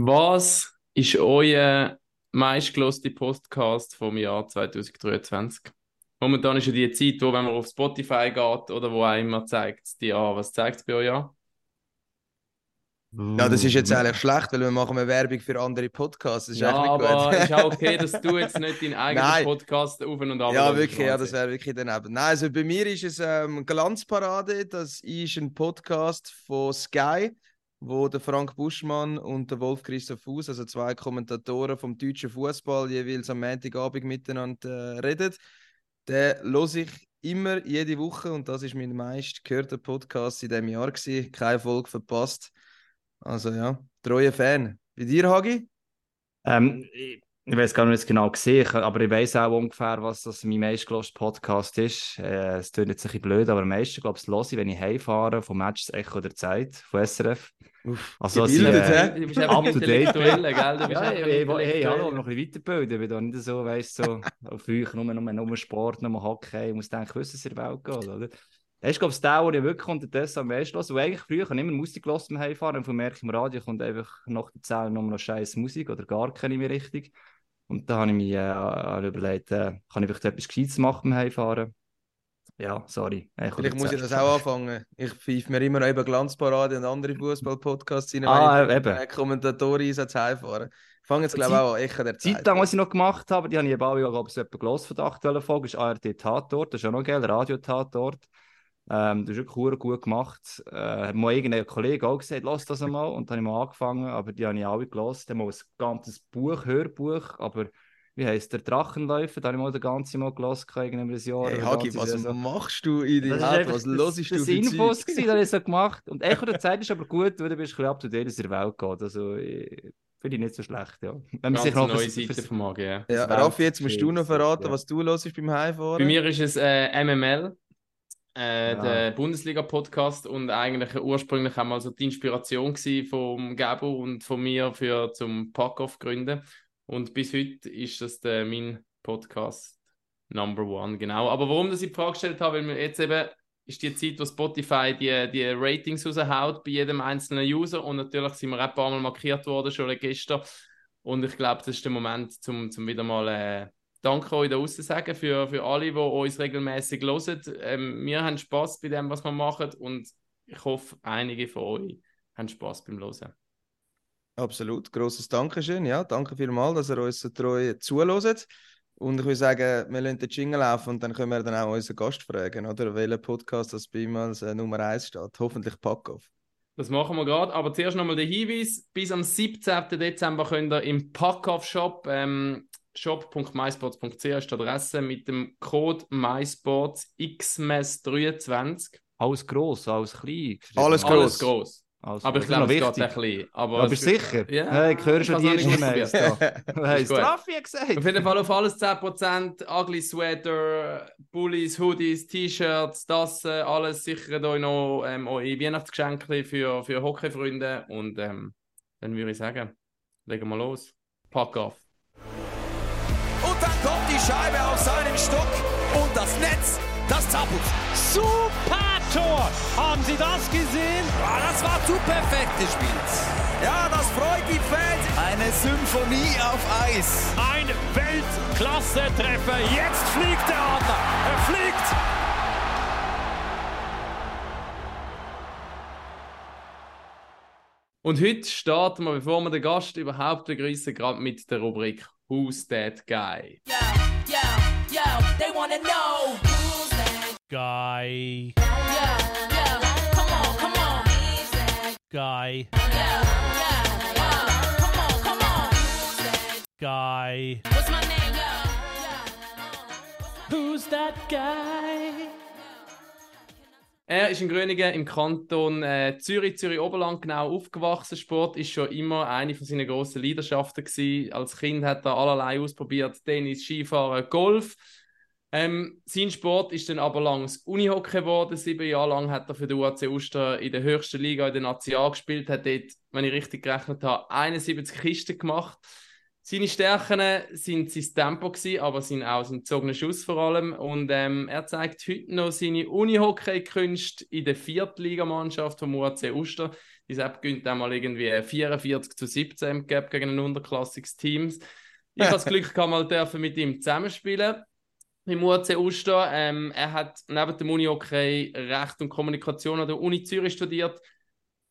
Was ist euer meistgeloste Podcast vom Jahr 2023? Momentan ist ja die Zeit, wo, wenn man auf Spotify geht oder wo auch immer zeigt es dir an. Was zeigt es bei euch an? Ja, das ist jetzt eigentlich schlecht, weil wir machen eine Werbung für andere Podcasts. Das ist ja, eigentlich nicht aber gut. ist auch okay, dass du jetzt nicht deinen eigenen Nein. Podcast auf und ab Ja, wirklich, ja, das wäre wirklich daneben. Nein, also bei mir ist es ähm, Glanzparade. Das ist ein Podcast von Sky, wo der Frank Buschmann und der Wolf Christoph Fuß, also zwei Kommentatoren vom deutschen Fußball, jeweils am Montagabend miteinander äh, reden. Den höre ich immer, jede Woche und das ist mein meist gehörter Podcast in diesem Jahr gewesen. Keine Folge verpasst. Also ja, treuer Fan. Bei dir, Hagi? Ähm, ich ich weiß gar nicht, was ich genau gesehen ich- aber ich weiß auch ungefähr, was das mein meistgelöschter Podcast ist. Äh, es klingt jetzt ein bisschen blöd, aber am meisten, glaube ich, höre ich, wenn ich heimfahre vom Match das Echo der Zeit von SRF. Uff, Also, es gebildet, sind, äh, hä? Du bist einfach Up to date. intellektuell, gell? Du bist Ja, ich, ich, hey, hallo, noch ein bisschen weiterbilden. Ich bin da nicht so, weißt so, früher nur, nur, nur Sport, nur Hockey. Ich muss denken, es in der Welt geht, oder? Das ist, glaube ich, der, den ich wirklich unterdessen am meisten höre. Weil eigentlich früher habe ich immer Musik gehört beim Heimfahren und von merke im Radio kommt einfach nach der Zählung nur noch scheiß Musik oder gar keine mehr richtig. Und da habe ich mir äh, überlegt, äh, kann ich vielleicht etwas Gescheites machen beim Heimfahren? Ja, sorry. Echo Vielleicht muss ich das auch anfangen. Ich pfeife mir immer noch eben Glanzparade und andere Fußball-Podcasts rein, Ah, wenn ich eben. äh, Kommentatoren einsatz heimfahren. Ich fange jetzt, glaube ich, auch an. Echo der Die Zeit. Lang, was ich noch gemacht habe, die habe ich eben auch, glaube ich, so etwa gehört von der aktuellen Folge, ist ARD Tatort, das ist auch noch geil, Radio Tatort. Ähm, das ist wirklich gut gemacht. Äh, hat mal irgendein Kollege auch gesagt, lass das einmal. Und dann habe ich mal angefangen, aber die habe ich alle gelesen. Dann mal ein ganzes Buch, Hörbuch, aber wie heisst der Drachenläufer, da habe ich mal den ganzen Mal gelesen, irgendein Jahr. Hey, Hagi, was Saison. machst du in Das deinem Head? einfach- Was das- hörst du das für Infos da habe ich so gemacht. Und Echo der Zeit ist aber gut, weil du bist ein bisschen up to date, in der Welt geht. Also, ich- finde ich nicht so schlecht, ja. Wenn man sich noch neue Seite fürs- vom AG, ja. Ja, Raffi, jetzt musst du noch verraten, ja. was du hörst beim Heimfahren. Bei mir ist es äh, MML, äh, Ja. der Bundesliga-Podcast und eigentlich ursprünglich einmal so die Inspiration vom Gabo und von mir für zum Pack-Off gründen. Und bis heute ist das der, mein Podcast Number One, genau. Aber warum das ich die Frage gestellt habe, weil wir jetzt eben ist die Zeit, wo Spotify die, die Ratings raushaut bei jedem einzelnen User und natürlich sind wir auch ein paar Mal markiert worden, schon gestern. Und ich glaube, das ist der Moment, zum, zum wieder mal äh, Danke euch da draussen sagen für, für alle, die uns regelmäßig hören. Ähm, wir haben Spaß bei dem, was wir machen und ich hoffe, einige von euch haben Spaß beim Hören. Absolut, grosses Dankeschön. Ja, danke vielmals, dass ihr uns so treu zuhört. Und ich würde sagen, wir lassen den Jingle laufen und dann können wir dann auch unseren Gast fragen, oder? Welcher Podcast das bei ihm als äh, Nummer 1 steht. Hoffentlich Packoff. Das machen wir gerade. Aber zuerst nochmal der Hinweis: bis am 17. Dezember könnt ihr im Pack-Off-Shop ähm, shop.mysports.ch ist die Adresse mit dem Code MySports XMES23. Alles gross, alles klein. Alles Alles gross. groß. Alles Aber ich gross. glaube, es geht noch ein wichtig. bisschen. Aber ist- sicher? Ja. Hey, ich höre schon E-Mails da. Du hast. Raffi gesagt. Auf jeden Fall auf alles 10%, Ugly Sweater, Bullies, Hoodies, T-Shirts, das äh, alles sichert euch noch ähm, eure Weihnachtsgeschenke für, für Hockeyfreunde und ähm, dann würde ich sagen, legen wir los. Pack auf. Scheibe auf seinen Stock und das Netz, das Zappelt. Super Tor! Haben Sie das gesehen? Ah, das war zu perfekt gespielt. Ja, das freut die Fans. Eine Symphonie auf Eis. Ein Weltklasse-Treffer. Jetzt fliegt der Adler. Er fliegt. Und heute starten wir, bevor wir den Gast überhaupt begrüßen, gerade mit der Rubrik Who's That Guy? Yo, they wanna know who's that? Guy, Yo, yo, come on, come on. Who's that? Guy, Yo, yo, yo, come on, come on. Who's that? Guy. What's my name? Yo, uh, Who's that guy? Er ist in Gröningen im Kanton äh, Zürich, Zürich-Oberland genau aufgewachsen. Sport ist schon immer eine von seinen grossen Leidenschaften gewesen. Als Kind hat er allerlei ausprobiert: Tennis, Skifahren, Golf. Ähm, sein Sport ist dann aber langs Unihockey geworden. Sieben Jahre lang hat er für den UAC Uster in der höchsten Liga in der Nazi A gespielt. Hat dort, wenn ich richtig gerechnet habe, 71 Kisten gemacht. Seine Stärken sind sein Tempo gewesen, aber sind auch sein gezogener Schuss vor allem. Und ähm, er zeigt heute noch seine Unihockey-Künste in der Viertligamannschaft vom UAC Uster. Die Sepp gönnt einmal irgendwie 44 zu 17 im Gap gegen ein unterklassiges Team. Ich habe das Glück gehabt, mal dürfen mit ihm zusammenspielen im UAC Uster. Ähm, er hat neben dem Uni Hockey Recht und Kommunikation an der Uni Zürich studiert,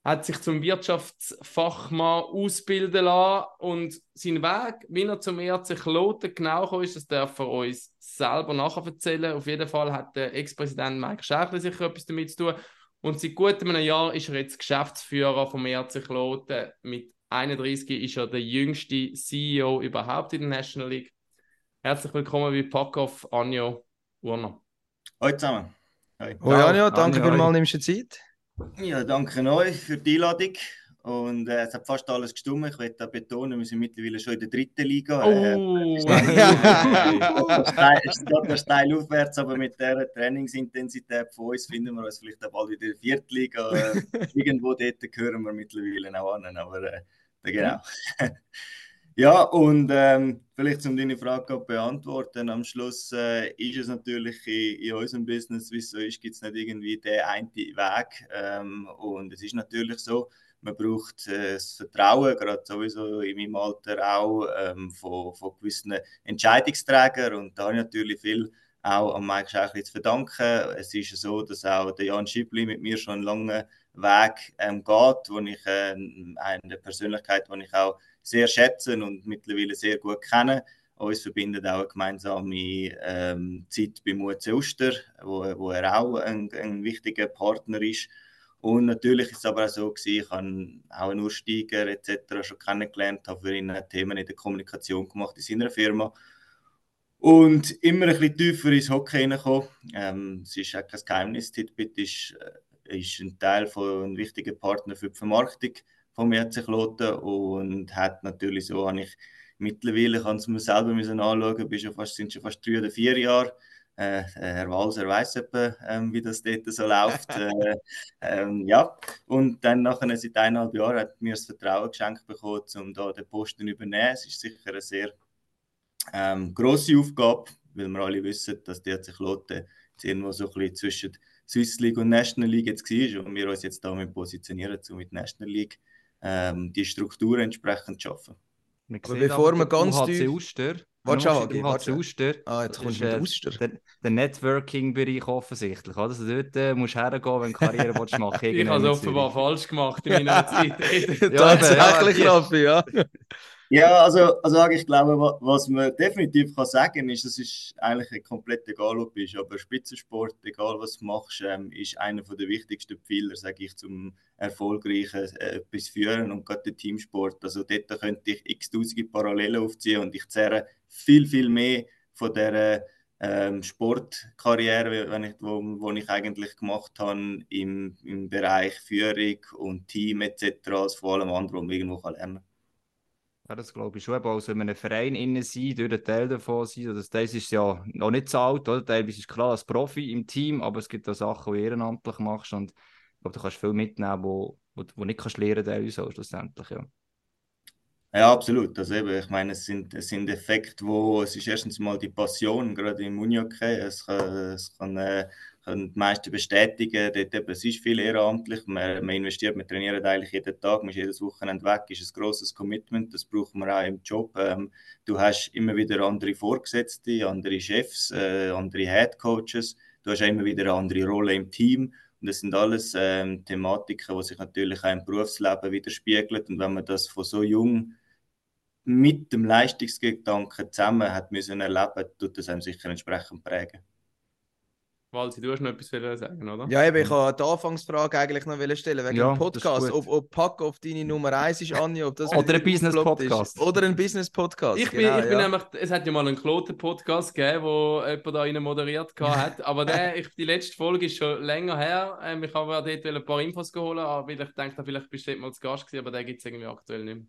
hat sich zum Wirtschaftsfachmann ausbilden lassen und sein Weg, wie er zum ERC Kloten genau gekommen ist, das darf er uns selber nachher erzählen. Auf jeden Fall hat der Ex-Präsident Mike Schächli sicher etwas damit zu tun. Und seit gut einem Jahr ist er jetzt Geschäftsführer vom ERC Kloten. Mit 31 ist er der jüngste CEO überhaupt in der National League. Herzlich willkommen bei Packoff, Anjo Urner. Hallo zusammen. Ja, ja, danke vielmals, nimmst du Zeit. Ja, danke euch für die Einladung. Und äh, es hat fast alles gestimmt. Ich möchte betonen, wir sind mittlerweile schon in der dritten Liga. Äh, Oh, steil- es geht noch steil aufwärts, aber mit der Trainingsintensität von uns finden wir uns vielleicht auch bald wieder in der vierten Liga. Äh, irgendwo dort gehören wir mittlerweile auch an. Aber äh, genau. Ja, und ähm, vielleicht um deine Frage zu beantworten, am Schluss äh, ist es natürlich in, in unserem Business, wie es so ist, gibt es nicht irgendwie den einen Weg. Ähm, und es ist natürlich so, man braucht äh, das Vertrauen, gerade sowieso in meinem Alter auch, ähm, von, von gewissen Entscheidungsträgern. Und da habe ich natürlich viel auch an Mike Schächli zu verdanken. Es ist so, dass auch der Jan Schibli mit mir schon einen langen Weg ähm, geht, wo ich äh, eine Persönlichkeit, die ich auch sehr schätze und mittlerweile sehr gut kenne. Uns verbindet auch eine gemeinsame ähm, Zeit beim UC Uster, wo, wo er auch ein, ein wichtiger Partner ist. Und natürlich ist es aber auch so gewesen, ich habe auch einen Ursteiger etc. schon kennengelernt, habe für ihn Themen in der Kommunikation gemacht in seiner Firma. Und immer ein bisschen tiefer ins Hockey reingekommen. Ähm, es ist auch kein Geheimnis, Titbit ist, äh, ist ein Teil von einem wichtigen Partner für die Vermarktung vom Kloten und hat natürlich so, habe ich mittlerweile, kann es mir selber müssen anschauen, bin schon fast, sind schon fast drei oder vier Jahre. Äh, Herr Walser weiß etwa, ähm, wie das dort so läuft. äh, ähm, ja, und dann nachher, seit eineinhalb Jahren, hat mir das Vertrauen geschenkt bekommen, um da den Posten zu übernehmen. Es ist sicher eine sehr ähm, grosse Aufgabe, weil wir alle wissen, dass die Kloten jetzt irgendwo so ein bisschen zwischen Swiss League und National League jetzt war und wir uns jetzt damit positionieren, um mit National League ähm, die Struktur entsprechend zu schaffen. Man Aber bevor der ganz tief- Uster, Warte warte schon. Uster, Ah, jetzt kommst du mit Uster. Der, der Networking-Bereich offensichtlich, oder? Also dort äh, musst du hergehen, wenn du Karriere willst machen ich irgendwann habe es in offenbar falsch gemacht in meiner Zeit. Ja, Tatsächlich, ja, Raffi, ja. Ja, also, also ich glaube, wa- was man definitiv kann sagen ist, es ist eigentlich komplett egal, ob du aber Spitzensport, egal was du machst, ähm, ist einer der wichtigsten Pfeiler, sage ich, zum erfolgreichen äh, etwas führen und gerade der Teamsport. Also dort könnte ich x-tausende Parallelen aufziehen und ich zehre viel, viel mehr von der ähm, Sportkarriere, wenn ich, wo, wo ich eigentlich gemacht habe im, im Bereich Führung und Team etc., als vor allem anderen, was man irgendwo lernen kann. Ja, das glaube ich schon. Eben, also in einem Verein innen sein, durch einen Teil davon sein. Also das ist ja noch nicht so alt, oder? Teilweise ist klar als Profi im Team, aber es gibt auch Sachen, die du ehrenamtlich machst. Und ich glaube, du kannst viel mitnehmen, wo, wo nicht kannst lernen kannst, so schlussendlich. Ja. Ja, absolut. Also eben, ich meine, es sind, es sind Effekte, wo es ist erstens mal die Passion, gerade im Unihockey. Es kann, es kann, äh, können die meisten bestätigen, dort eben, es ist viel ehrenamtlich. Man, man investiert, man trainiert eigentlich jeden Tag, man ist jedes Wochenende weg, ist ein grosses Commitment. Das braucht man auch im Job. Ähm, du hast immer wieder andere Vorgesetzte, andere Chefs, äh, andere Head Coaches. Du hast auch immer wieder eine andere Rolle im Team. Und das sind alles ähm, Thematiken, die sich natürlich auch im Berufsleben widerspiegeln. Und wenn man das von so jung mit dem Leistungsgedanken zusammen hat müssen erleben, tut das einem sicher entsprechend prägen. Walsi, du hast noch etwas wollen sagen, oder? Ja, eben, ich wollte die Anfangsfrage eigentlich noch stellen, wegen Ja, dem Podcast. Ob, ob Pack auf deine Nummer 1 ist, Anja, ob das Oder ein. Business-Podcast. Oder ein Business-Podcast. Ich bin, genau, ich bin ja. nämlich, es hat ja mal einen Kloten-Podcast gegeben, wo jemand da rein moderiert hat, aber der, ich, die letzte Folge ist schon länger her. Ähm, ich habe dort ein paar Infos geholt, weil ich dachte, vielleicht bist du dort mal zu Gast gewesen, aber den gibt es irgendwie aktuell nicht mehr.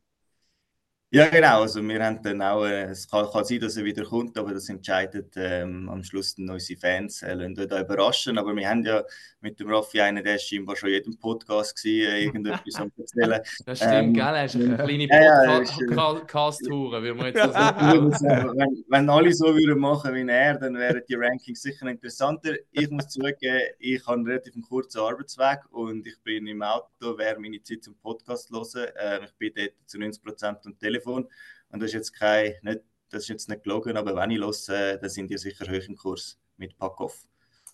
Ja, genau. Also wir haben dann auch, äh, es kann, kann sein, dass er wieder kommt, aber das entscheidet ähm, am Schluss dann unsere Fans. Äh, lassen euch da überraschen. Aber wir haben ja mit dem Raffi einen, der ist scheinbar schon jedem Podcast gewesen, äh, irgendetwas am erzählen. Das stimmt, Ähm, gell? Er ist eine kleine ist, äh, Podcast-Tour, wie man jetzt muss sagen, wenn, wenn alle so würden machen wie er, dann wären die Rankings sicher interessanter. Ich muss zugeben, ich habe einen relativ kurzen Arbeitsweg und ich bin im Auto, wäre meine Zeit zum Podcast hören. Ähm, ich bin dort zu 90% am Telefon und das ist jetzt kein, nicht, das ist jetzt nicht gelogen, aber wenn ich höre, äh, dann sind die sicher hoch im Kurs mit Packoff.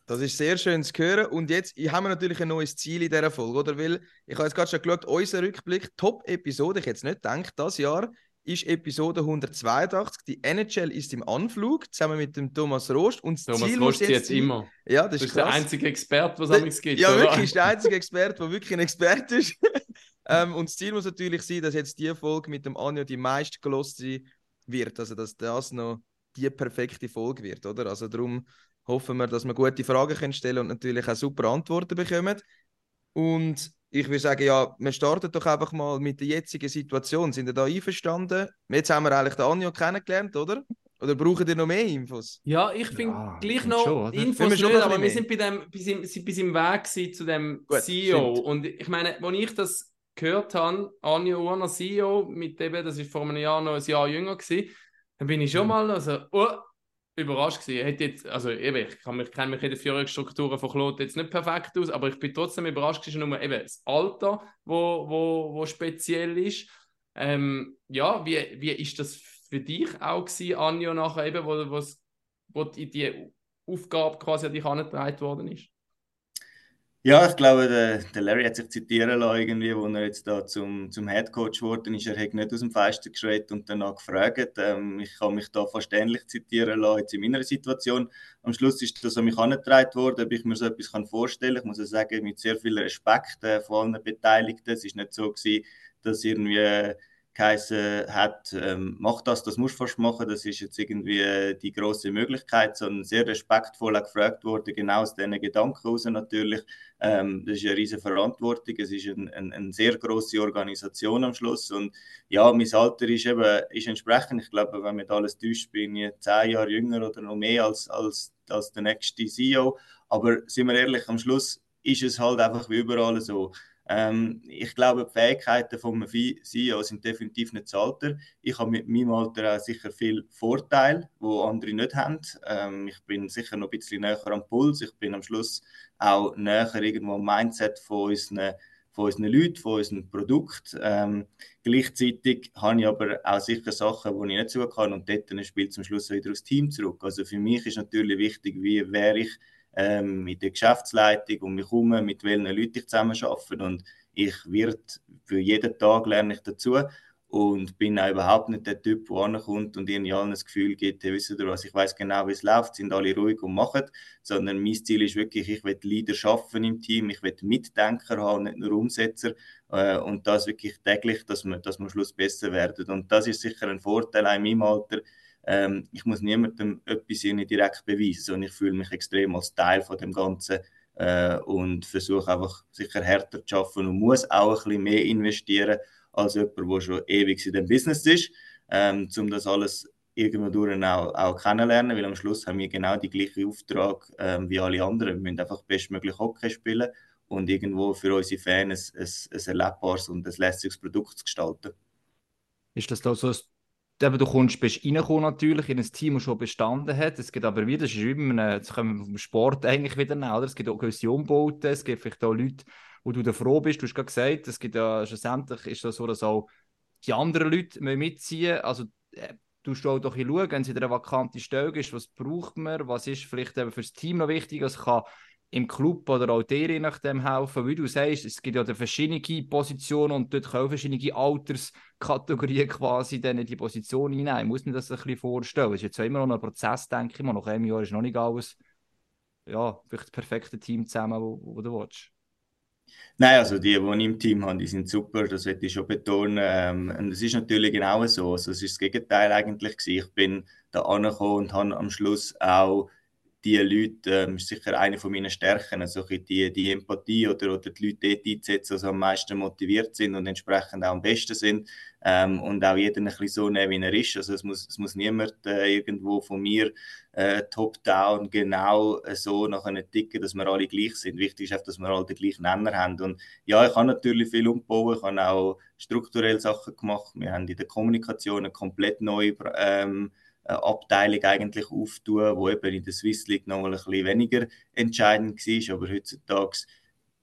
Das ist sehr schön zu hören. Und jetzt haben wir natürlich ein neues Ziel in dieser Folge, oder? Weil ich habe jetzt gerade schon geschaut, unser Rückblick, Top-Episode, ich hätte es nicht gedacht, das Jahr ist Episode 182. Die NHL ist im Anflug, zusammen mit dem Thomas Rost. Und das Thomas Ziel muss Rost jetzt sein- immer. Ja, das Das ist ist der einzige Experte, was Der- es gibt. Ja, oder? wirklich, ist der einzige Experte, der wirklich ein Experte ist. ähm, und das Ziel muss natürlich sein, dass jetzt die Folge mit dem Anjo die meist geloste wird. Also, dass das noch die perfekte Folge wird, oder? Also, darum hoffen wir, dass wir gute Fragen können stellen und natürlich auch super Antworten bekommen. Und ich würde sagen, ja, wir starten doch einfach mal mit der jetzigen Situation. Sind ihr da einverstanden? Jetzt haben wir eigentlich den Anjo kennengelernt, oder? Oder brauchen ihr noch mehr Infos? Ja, ich finde Ja, gleich ich noch schon, oder? Infos Finden wir schon nicht, noch ein aber wir bisschen sind bei dem, bis im, sind bis im Weg zu dem Gut, CEO. stimmt. Und ich meine, als ich das gehört habe, Anja Urner CEO, mit eben, das ist vor einem Jahr noch ein Jahr jünger gewesen, dann bin ich schon Mhm. mal also, oh, überrascht gewesen. Hätte jetzt, also eben, ich kann mich, kenne mich in den Führungsstrukturen von Claude jetzt nicht perfekt aus, aber ich bin trotzdem überrascht gewesen, nur eben das Alter, wo, wo, wo speziell ist. Ähm, ja, wie, wie ist das für dich auch gewesen, Anja, nachher eben, wo, wo's- wo die, Aufgabe quasi an dich herangetragen worden ist? Ja, ich glaube, der, der Larry hat sich zitieren lassen, irgendwie, wo er jetzt da zum, zum Headcoach geworden ist. Er hat nicht aus dem Fenster geschreit und danach gefragt. Ähm, ich kann mich da fast ähnlich zitieren lassen, jetzt in meiner Situation. Am Schluss ist das an mich herangetragen worden, ob ich mir so etwas kann vorstellen kann. Ich muss sagen, mit sehr viel Respekt äh, von allen Beteiligten. Es ist nicht so gewesen, dass irgendwie äh, geheißen hat, ähm, mach das, das musst du fast machen, das ist jetzt irgendwie die große Möglichkeit, sondern sehr respektvoll auch gefragt worden, genau aus diesen Gedanken heraus natürlich. Ähm, das ist eine riesige Verantwortung, es ist ein, ein, eine sehr große Organisation am Schluss. Und ja, mein Alter ist eben ist entsprechend, ich glaube, wenn mich alles täuscht, bin ich zehn Jahre jünger oder noch mehr als, als, als der nächste CEO, aber sind wir ehrlich, am Schluss ist es halt einfach wie überall so. Ähm, ich glaube, die Fähigkeiten vom CEO sind definitiv nicht das Alter. Ich habe mit meinem Alter auch sicher viel Vorteile, wo andere nicht haben. Ähm, ich bin sicher noch ein bisschen näher am Puls. Ich bin am Schluss auch näher irgendwo am Mindset von unseren, von unseren Leuten, von unserem Produkt. Ähm, gleichzeitig habe ich aber auch sicher Sachen, die ich nicht so kann und dort spielt zum Schluss wieder aufs Team zurück. Also für mich ist natürlich wichtig, wie wäre ich ähm, mit der Geschäftsleitung um mich herum, mit welchen Leuten ich zusammen arbeite. Und ich werde für jeden Tag lerne ich dazu und bin auch überhaupt nicht der Typ, der ankommt und ihnen allen das Gefühl gibt, hey, wisst ihr was, ich weiß genau, wie es läuft, sind alle ruhig und machen, sondern mein Ziel ist wirklich, ich will Leader schaffen im Team, ich will Mitdenker haben, nicht nur Umsetzer äh, und das wirklich täglich, dass wir, dass wir am Schluss besser werden. Und das ist sicher ein Vorteil auch in meinem Alter, ähm, ich muss niemandem etwas nicht direkt beweisen, sondern ich fühle mich extrem als Teil von dem Ganzen äh, und versuche einfach sicher härter zu arbeiten und muss auch ein bisschen mehr investieren als jemand, der schon ewig in dem Business ist, ähm, um das alles irgendwo durch auch, auch kennenlernen, weil am Schluss haben wir genau die gleiche Auftrag ähm, wie alle anderen. Wir müssen einfach bestmöglich Hockey spielen und irgendwo für unsere Fans ein, ein, ein erlebbares und ein lässiges Produkt zu gestalten. Ist das da so, dass eben, du kommst, bist reingekommen natürlich in ein Team, das schon bestanden hat. Es gibt aber wieder, das ist wie einem, jetzt kommen wir vom Sport eigentlich wieder nach, oder? Es gibt auch gewisse Umbauten, es gibt vielleicht auch Leute, wo du da froh bist. Du hast gerade gesagt, es gibt ja schlussendlich ist das so, dass auch die anderen Leute mitziehen Also äh, du auch doch schauen, wenn es in einer vakanten Stelle ist, was braucht man, was ist vielleicht eben für das Team noch wichtig, was kann im Club oder auch dir je nachdem helfen. Wie du sagst, es gibt ja verschiedene Positionen und dort können auch verschiedene Alterskategorien quasi dann in die Position hinein. Muss mir das ein bisschen vorstellen. Es ist jetzt immer noch ein Prozess, denke ich mal. Nach einem Jahr ist noch nicht alles ja, vielleicht das perfekte Team zusammen, wo, wo du willst. Nein, also die, die ich im Team habe, die sind super, das möchte ich schon betonen. Ähm, und es ist natürlich genau so. Also es ist das Gegenteil eigentlich gewesen. Ich bin da angekommen und habe am Schluss auch die Leute ähm, ist sicher eine von meinen Stärken, also die, die Empathie oder, oder die Leute dort einzusetzen, die am meisten motiviert sind und entsprechend auch am besten sind ähm, und auch jeden ein bisschen so nehmen, wie er ist. Also es muss, es muss niemand äh, irgendwo von mir äh, top-down genau äh, so nachher ticken, dass wir alle gleich sind. Wichtig ist einfach, dass wir alle den gleichen Nenner haben. Und ja, ich habe natürlich viel umgebaut, ich habe auch strukturell Sachen gemacht. Wir haben in der Kommunikation eine komplett neue ähm, äh, Abteilung eigentlich auftun, wo eben in der Swiss League noch mal ein bisschen weniger entscheidend war. Aber heutzutage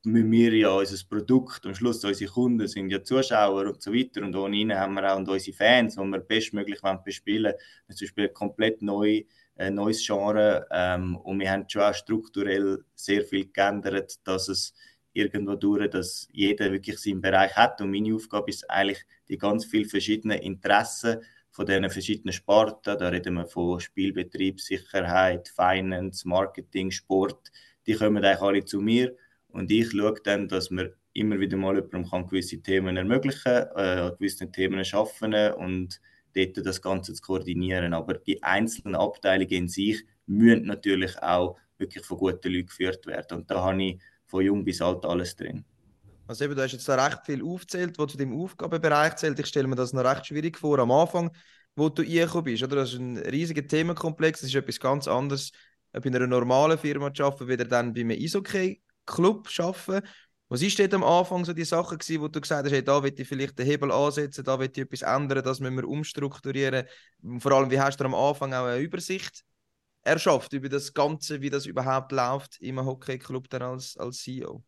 müssen wir ja unser Produkt, am Schluss unsere Kunden sind ja Zuschauer und so weiter und ohne ihnen haben wir auch und unsere Fans, die wir bestmöglich bespielen wollen. Zum Beispiel komplett neu, ein neues Genre ähm, und wir haben schon auch strukturell sehr viel geändert, dass es irgendwo durch, dass jeder wirklich seinen Bereich hat und meine Aufgabe ist eigentlich, die ganz vielen verschiedenen Interessen von diesen verschiedenen Sparten, da reden wir von Spielbetrieb, Sicherheit, Finance, Marketing, Sport, die kommen eigentlich alle zu mir und ich schaue dann, dass wir immer wieder mal jemandem gewisse Themen ermöglichen, äh, gewisse Themen schaffen und dort das Ganze zu koordinieren. Aber die einzelnen Abteilungen in sich müssen natürlich auch wirklich von guten Leuten geführt werden. Und da habe ich von jung bis alt alles drin. Also eben, du hast jetzt da recht viel aufgezählt, was zu dem Aufgabenbereich zählt. Ich stelle mir das noch recht schwierig vor am Anfang, wo du reingekommen bist. Oder? Das ist ein riesiger Themenkomplex, das ist etwas ganz anderes, in einer normalen Firma zu arbeiten, wieder dann bei einem Eishockey-Club zu arbeiten. Was ist dort am Anfang so die Sachen gewesen, wo du gesagt hast, hey, da will ich vielleicht den Hebel ansetzen, da will ich etwas ändern, das müssen wir umstrukturieren. Vor allem, wie hast du am Anfang auch eine Übersicht erschafft über das Ganze, wie das überhaupt läuft im Hockey-Club dann als, als CEO?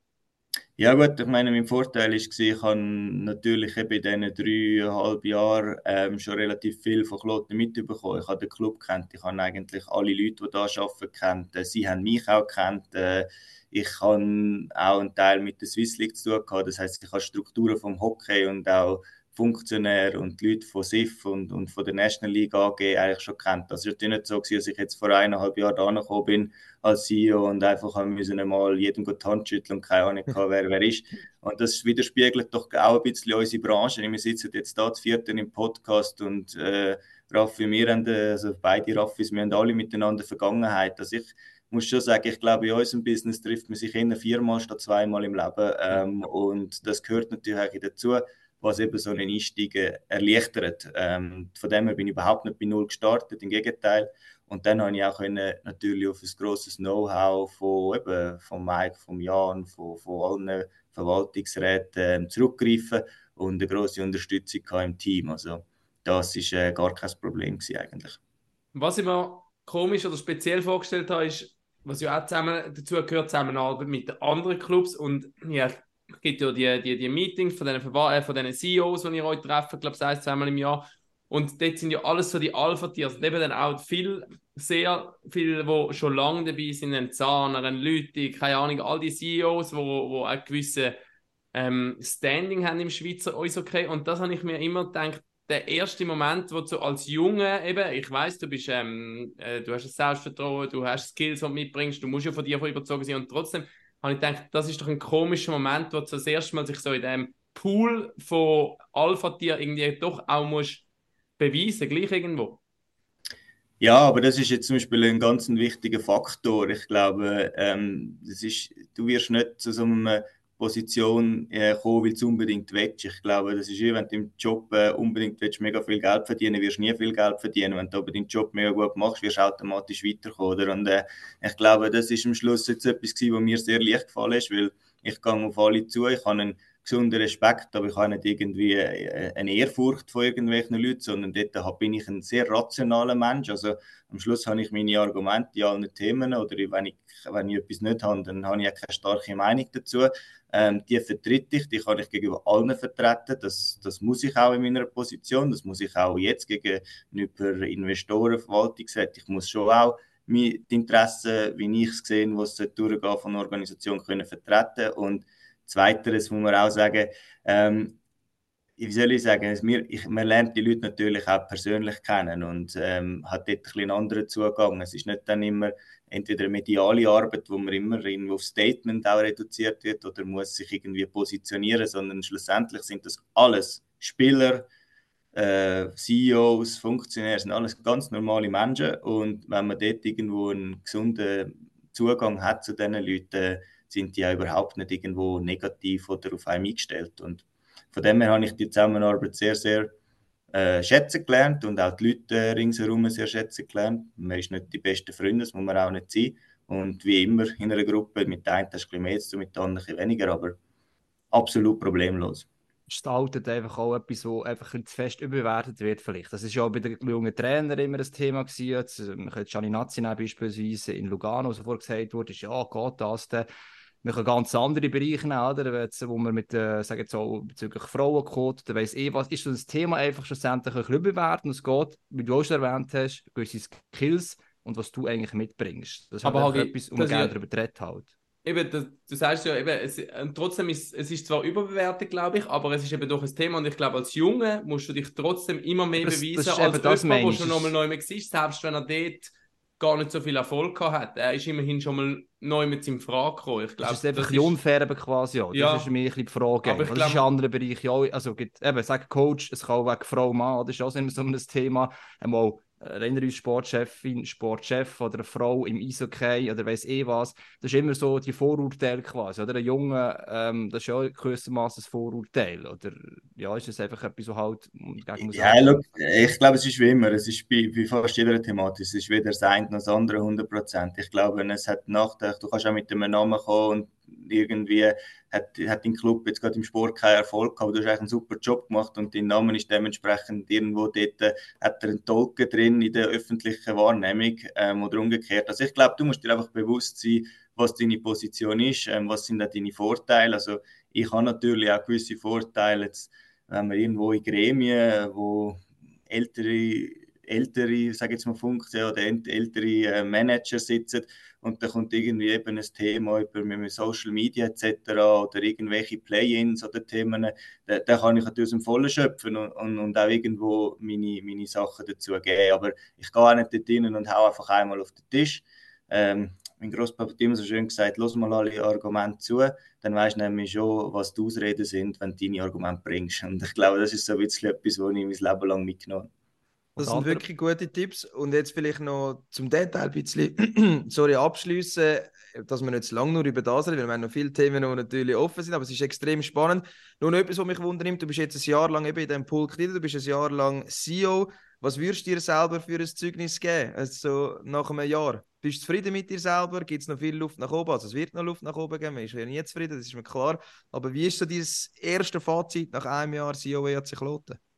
Ja gut, ich meine, mein Vorteil war, ich habe natürlich in diesen dreieinhalb Jahren ähm, schon relativ viel von Kloten mitbekommen. Ich habe den Club kennt, ich habe eigentlich alle Leute, die da arbeiten, kennt. Äh, sie haben mich auch kennt. Äh, ich habe auch einen Teil mit der Swiss League zu tun gehabt. Das heißt, ich habe Strukturen vom Hockey und auch Funktionäre und die Leute von SIF und, und von der National League AG eigentlich schon kennt. Das ist nicht so, gewesen, dass ich jetzt vor eineinhalb Jahren da gekommen bin als CEO und einfach haben müssen mal jedem die Hand schütteln und keine Ahnung gehabt, wer wer ist. Und das widerspiegelt doch auch ein bisschen unsere Branche. Wir sitzen jetzt da, das vierte im Podcast und äh, Raffi, wir haben, also beide Raffis, wir haben alle miteinander Vergangenheit. Also ich muss schon sagen, ich glaube, in unserem Business trifft man sich eher viermal statt zweimal im Leben. Ähm, und das gehört natürlich auch dazu was eben so einen Einstieg erleichtert. Ähm, von dem her bin ich überhaupt nicht bei Null gestartet, im Gegenteil. Und dann habe ich auch können, natürlich auf ein grosses Know-how von, von Mike, von Jan, von, von allen Verwaltungsräten äh, zurückgreifen und eine grosse Unterstützung im Team. Also das ist äh, gar kein Problem eigentlich. Was ich mir komisch oder speziell vorgestellt habe, ist, was ja auch zusammen dazu gehört, Zusammenarbeit mit anderen Clubs und ja, es gibt ja die, die, die Meetings von diesen, äh, von diesen CEOs, die ihr euch treffen, glaube ich, ein, zweimal im Jahr. Und dort sind ja alles so die Alpha-Tiers. Und eben dann auch viel, sehr viele, die schon lange dabei sind, ein Zahner, ein Leute, keine Ahnung, all die CEOs, die wo, wo ein gewisses ähm, Standing haben im Schweizer Eishockey. Und das habe ich mir immer gedacht, der erste Moment, wo du als Junge eben, ich weiß, du bist, ähm, äh, du hast ein Selbstvertrauen, du hast Skills, die du mitbringst, du musst ja von dir überzogen sein und trotzdem habe ich gedacht, das ist doch ein komischer Moment, wo du das erste Mal sich so in dem Pool von Alpha-Tier irgendwie doch auch musst beweisen, gleich irgendwo. Ja, aber das ist jetzt zum Beispiel ein ganz wichtiger Faktor. Ich glaube, ähm, das ist, du wirst nicht zu so einem Position äh, kommen, du unbedingt willst. Ich glaube, das ist wie wenn du im Job äh, unbedingt willst, mega viel Geld verdienen, wirst nie viel Geld verdienen. Wenn du aber deinen Job mega gut machst, wirst du automatisch weiterkommen. Oder? Und äh, ich glaube, das ist am Schluss jetzt etwas gewesen, was mir sehr leicht gefallen ist, weil ich gehe auf alle zu, ich habe einen gesunden Respekt, aber ich habe nicht irgendwie äh, eine Ehrfurcht von irgendwelchen Leuten, sondern dort bin ich ein sehr rationaler Mensch. Also am Schluss habe ich meine Argumente in allen Themen oder wenn ich, wenn ich etwas nicht habe, dann habe ich auch keine starke Meinung dazu. Ähm, die vertrete ich, die kann ich gegenüber allen vertreten. Das, das muss ich auch in meiner Position, das muss ich auch jetzt gegenüber Investoren, Verwaltungsräten. Ich muss schon auch die Interessen, wie ich es sehe, was durchgehen von einer Organisation können vertreten und Zweiteres muss man auch sagen, ähm, wie soll ich sagen, wir, ich, man lernt die Leute natürlich auch persönlich kennen und ähm, hat dort ein einen anderen Zugang. Es ist nicht dann immer entweder eine mediale Arbeit, wo man immer irgendwo auf Statement auch reduziert wird oder muss sich irgendwie positionieren, sondern schlussendlich sind das alles Spieler, äh, CEOs, Funktionäre, sind alles ganz normale Menschen und wenn man dort irgendwo einen gesunden Zugang hat zu diesen Leuten, sind die ja überhaupt nicht irgendwo negativ oder auf einen eingestellt und von dem her habe ich die Zusammenarbeit sehr, sehr äh, schätzen gelernt und auch die Leute äh, ringsherum sehr schätzen gelernt. Man ist nicht die besten Freunde, das muss man auch nicht sein. Und wie immer in einer Gruppe, mit der einen hast du mehr zu mit der anderen ein bisschen weniger, aber absolut problemlos. gestaltet einfach auch etwas, wo einfach ein zu fest überbewertet wird vielleicht. Das ist ja auch bei den jungen Trainern immer ein Thema gewesen. Jetzt, man könnte Gianni nehmen, beispielsweise in Lugano, so vorher gesagt wurde, ist, ja, geht das denn? Man kann ganz andere Bereiche nehmen, oder? Jetzt, wo man mit, äh, sagen jetzt auch bezüglich Frauenquote, da weiss eh was, ist so das Thema einfach schlussendlich ein bisschen überbewertet und es geht, wie du auch schon erwähnt hast, gewisse Skills und was du eigentlich mitbringst. Das ist Aber halt etwas, das man gerne darüber redet halt. Eben, das, du sagst ja, eben, es, und trotzdem ist es ist zwar überbewertet, glaube ich, aber es ist eben doch ein Thema und ich glaube, als Junge musst du dich trotzdem immer mehr Das- das beweisen, ist als das, jemand, der schon Das nochmal neu mehr war, selbst wenn er dort gar nicht so viel Erfolg gehabt hat. Er ist immerhin schon mal neu mit seinem Frage gekommen. Ich glaube, Das ist einfach das ein unfair quasi. Das Ja. ist mir ein bisschen die Frage. Aber das ist in anderen Bereichen auch. Also, gibt, eben, sag Coach, es kann auch wegen Frau, Mann, das ist auch immer so ein Thema. Einmal, erinnere uns Sportchefin, Sportchef oder eine Frau im Eishockey oder weiß eh was. Das ist immer so die Vorurteile quasi. Oder ein Junge, ähm, das ist ja auch gewissermaßen ein Vorurteil. Oder ja, ist das einfach etwas, so halt gegen Ja, look, ich glaube, es ist wie immer, es ist bei, bei fast jeder Thematik, es ist weder das eine noch das andere 100%. Ich glaube, es hat Nachteile, du kannst auch mit einem Namen kommen und irgendwie hat, hat dein Club jetzt gerade im Sport keinen Erfolg gehabt, aber du hast eigentlich einen super Job gemacht und dein Name ist dementsprechend irgendwo dort, äh, hat er einen Tolken drin in der öffentlichen Wahrnehmung ähm, oder umgekehrt. Also ich glaube, du musst dir einfach bewusst sein, was deine Position ist, ähm, was sind auch deine Vorteile. Also ich habe natürlich auch gewisse Vorteile, jetzt, wenn wir irgendwo in Gremien, wo ältere, ältere, sage jetzt mal Funktionen oder ält- ältere äh, Manager sitzen und da kommt irgendwie eben ein Thema über Social Media etc. oder irgendwelche Play-ins oder Themen, da, da kann ich natürlich aus dem Vollen schöpfen und, und, und auch irgendwo meine, meine Sachen dazu geben. Aber ich gehe auch nicht dort rein und hau einfach einmal auf den Tisch. Ähm, mein Großpapa hat immer so schön gesagt, los mal alle Argumente zu, dann weißt du nämlich schon, was die Ausreden sind, wenn du deine Argumente bringst. Und ich glaube, das ist so ein bisschen etwas, was ich mein Leben lang mitgenommen habe. Das sind wirklich gute Tipps. Und jetzt vielleicht noch zum Detail ein bisschen, sorry, abschließen, dass wir nicht zu lange nur über das reden, weil wir haben noch viele Themen, die natürlich offen sind, aber es ist extrem spannend. Nur noch etwas, was mich wundernimmt, du bist jetzt ein Jahr lang eben in diesem Pulk drin, du bist ein Jahr lang CEO. Was würdest du dir selber für ein Zeugnis geben, also nach einem Jahr? Bist du zufrieden mit dir selber? Gibt es noch viel Luft nach oben? Also es wird noch Luft nach oben geben, man ist ja nie zufrieden, das ist mir klar. Aber wie ist so dein erste Fazit nach einem Jahr CEO EAC Kloten? Ah,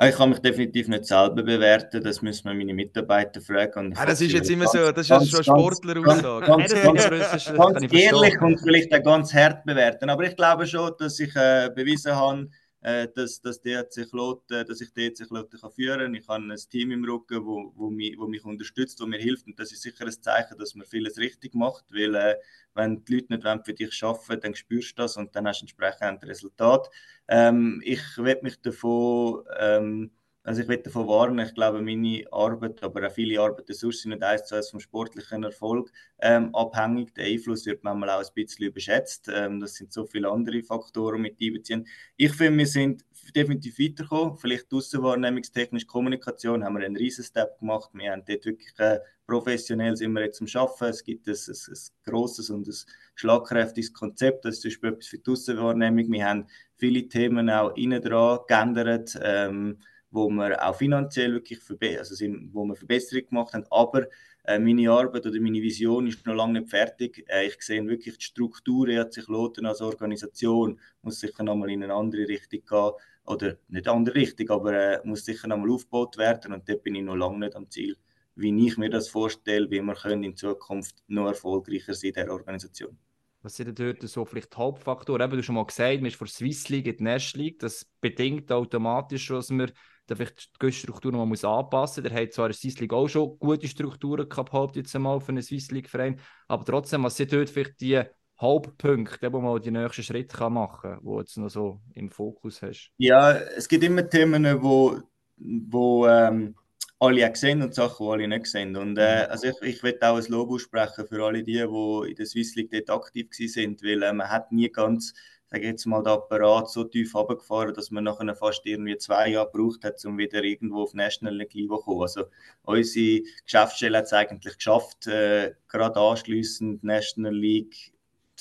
Ich kann mich definitiv nicht selber bewerten, das müssen wir meine Mitarbeiter fragen. Ah, das ist jetzt immer ganz- so, das ist ganz- schon eine ganz- Sportleraussage. Ganz, ganz, ganz, ist- ganz ehrlich und vielleicht auch ganz hart bewerten. Aber ich glaube schon, dass ich äh, bewiesen habe, äh, dass, dass DRC Kloten, dass ich DRC Kloten kann führen kann. Ich habe ein Team im Rücken, wo, wo, mich, wo mich unterstützt, wo mir hilft. Und das ist sicher ein Zeichen, dass man vieles richtig macht. Weil äh, wenn die Leute nicht für dich arbeiten dann spürst du das und dann hast du entsprechend ein Resultat. Ähm, ich werde mich davon... Ähm, also ich will davon warnen, ich glaube, meine Arbeit, aber auch viele Arbeiten sonst sind nicht eins zu eins vom sportlichen Erfolg ähm, abhängig. Der Einfluss wird manchmal auch ein bisschen überschätzt. Ähm, das sind so viele andere Faktoren mit einbeziehen. Ich finde, wir sind definitiv weitergekommen. Vielleicht aussenwahrnehmungstechnisch Kommunikation haben wir einen riesen Step gemacht. Wir haben dort wirklich äh, professionell sind wir jetzt am Arbeiten. Es gibt ein, ein, ein grosses und ein schlagkräftiges Konzept. Das ist zum Beispiel etwas für die Aussenwahrnehmung. Wir haben viele Themen auch innen dran geändert. Ähm, wo wir auch finanziell wirklich also sind, wo wir Verbesserungen gemacht haben. Aber äh, meine Arbeit oder meine Vision ist noch lange nicht fertig. Äh, ich sehe wirklich die Struktur, hat sich Loten als Organisation, muss sicher nochmal in eine andere Richtung gehen. Oder nicht andere Richtung, aber äh, muss sicher nochmal aufgebaut werden. Und dort bin ich noch lange nicht am Ziel, wie ich mir das vorstelle, wie wir können in Zukunft noch erfolgreicher sein in dieser Organisation. Was sind denn dort so vielleicht Hauptfaktoren? Eben, du hast schon mal gesagt, man ist von Swiss League in die National League. Das bedingt automatisch, dass man da vielleicht die Strukturen noch muss anpassen muss. Der hat zwar in Swiss League auch schon gute Strukturen gehabt, jetzt einmal, für einen Swiss League-Verein. Aber trotzdem, was sind dort vielleicht die Hauptpunkte, wo man die nächsten Schritte kann machen kann, die du jetzt noch so im Fokus hast? Ja, es gibt immer Themen, wo, wo ähm, alle sehen und Sachen, die alle nicht sehen. Und äh, also ich, ich will auch ein Lob aussprechen für alle die, die in der Swiss League dort aktiv waren, weil äh, man hat nie ganz sage jetzt mal, der Apparat so tief runtergefahren, dass man nachher fast irgendwie zwei Jahre gebraucht hat, um wieder irgendwo auf National League zu kommen. Also unsere Geschäftsstelle hat es eigentlich geschafft, äh, gerade anschliessend National League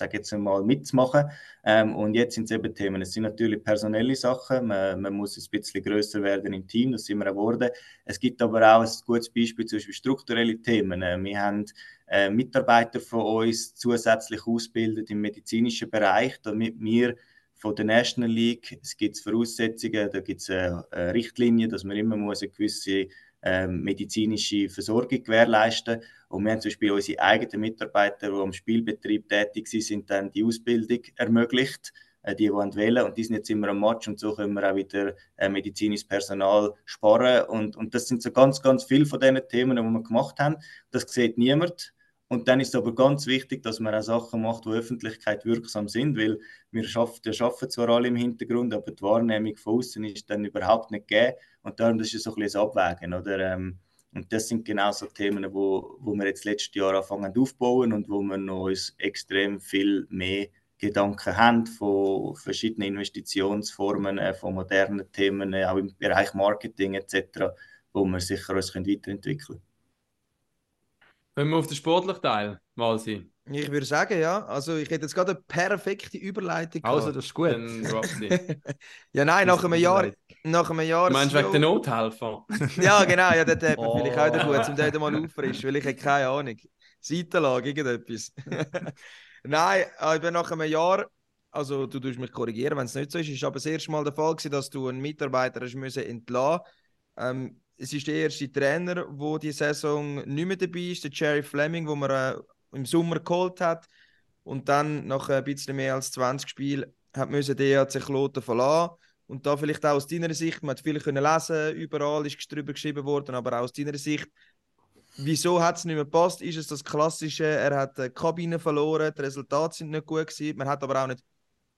sage jetzt mal, mitzumachen. Ähm, und jetzt sind es eben Themen. Es sind natürlich personelle Sachen. Man, man muss ein bisschen größer werden im Team, das sind wir geworden. Es gibt aber auch ein gutes Beispiel, zum Beispiel strukturelle Themen. Äh, wir haben äh, Mitarbeiter von uns zusätzlich ausgebildet im medizinischen Bereich, damit wir von der National League, es gibt Voraussetzungen, da gibt es eine, eine Richtlinie, dass man immer muss eine gewisse ähm, medizinische Versorgung gewährleisten. Und wir haben zum Beispiel unsere eigenen Mitarbeiter, die am Spielbetrieb tätig sind, dann die Ausbildung ermöglicht, äh, die, die wählen und die sind jetzt immer am Match und so können wir auch wieder äh, medizinisches Personal sparen. Und, und das sind so ganz, ganz viele von diesen Themen, die wir gemacht haben. Das sieht niemand. Und dann ist es aber ganz wichtig, dass man auch Sachen macht, die Öffentlichkeit wirksam sind, weil wir schaffen, schaffen zwar alle im Hintergrund, aber die Wahrnehmung von außen ist dann überhaupt nicht gegeben. Und darum ist so ein bisschen das Abwägen. Oder? Ähm, und das sind genau so Themen, wo, wo wir jetzt letztes Jahr anfangen aufzubauen und wo wir noch uns extrem viel mehr Gedanken haben von verschiedenen Investitionsformen, äh, von modernen Themen, äh, auch im Bereich Marketing etc., wo wir sicher uns weiterentwickeln können. Können wir auf den sportlichen Teil mal sein? Ich würde sagen, ja. Also ich hätte jetzt gerade eine perfekte Überleitung Also, gehabt. das ist gut. Ja, nein, nach einem Jahr. Nach einem Jahr. Du meinst wegen der Nothelfer? Ja, genau, ja, dort hat man Oh. vielleicht auch wieder gut, um dort mal auffrischen, weil ich habe keine Ahnung. Seitenlage, irgendetwas. Nein, äh, eben nach einem Jahr, also du tust mich korrigieren, wenn es nicht so ist, ist aber das erste Mal der Fall gewesen, dass du einen Mitarbeiter hast müssen entlassen. Ähm, es ist der erste Trainer, wo die Saison nicht mehr dabei ist, der Jerry Fleming, wo man äh, im Sommer geholt hat und dann nach ein bisschen mehr als 20 Spielen hat müssen der EHC Kloten verlassen. Und da vielleicht auch aus deiner Sicht, man hat viel können lesen, überall ist drüber geschrieben worden, aber auch aus deiner Sicht, wieso hat es nicht mehr gepasst? Ist es das Klassische, er hat die Kabine verloren, die Resultate sind nicht gut gewesen, man hat aber auch nicht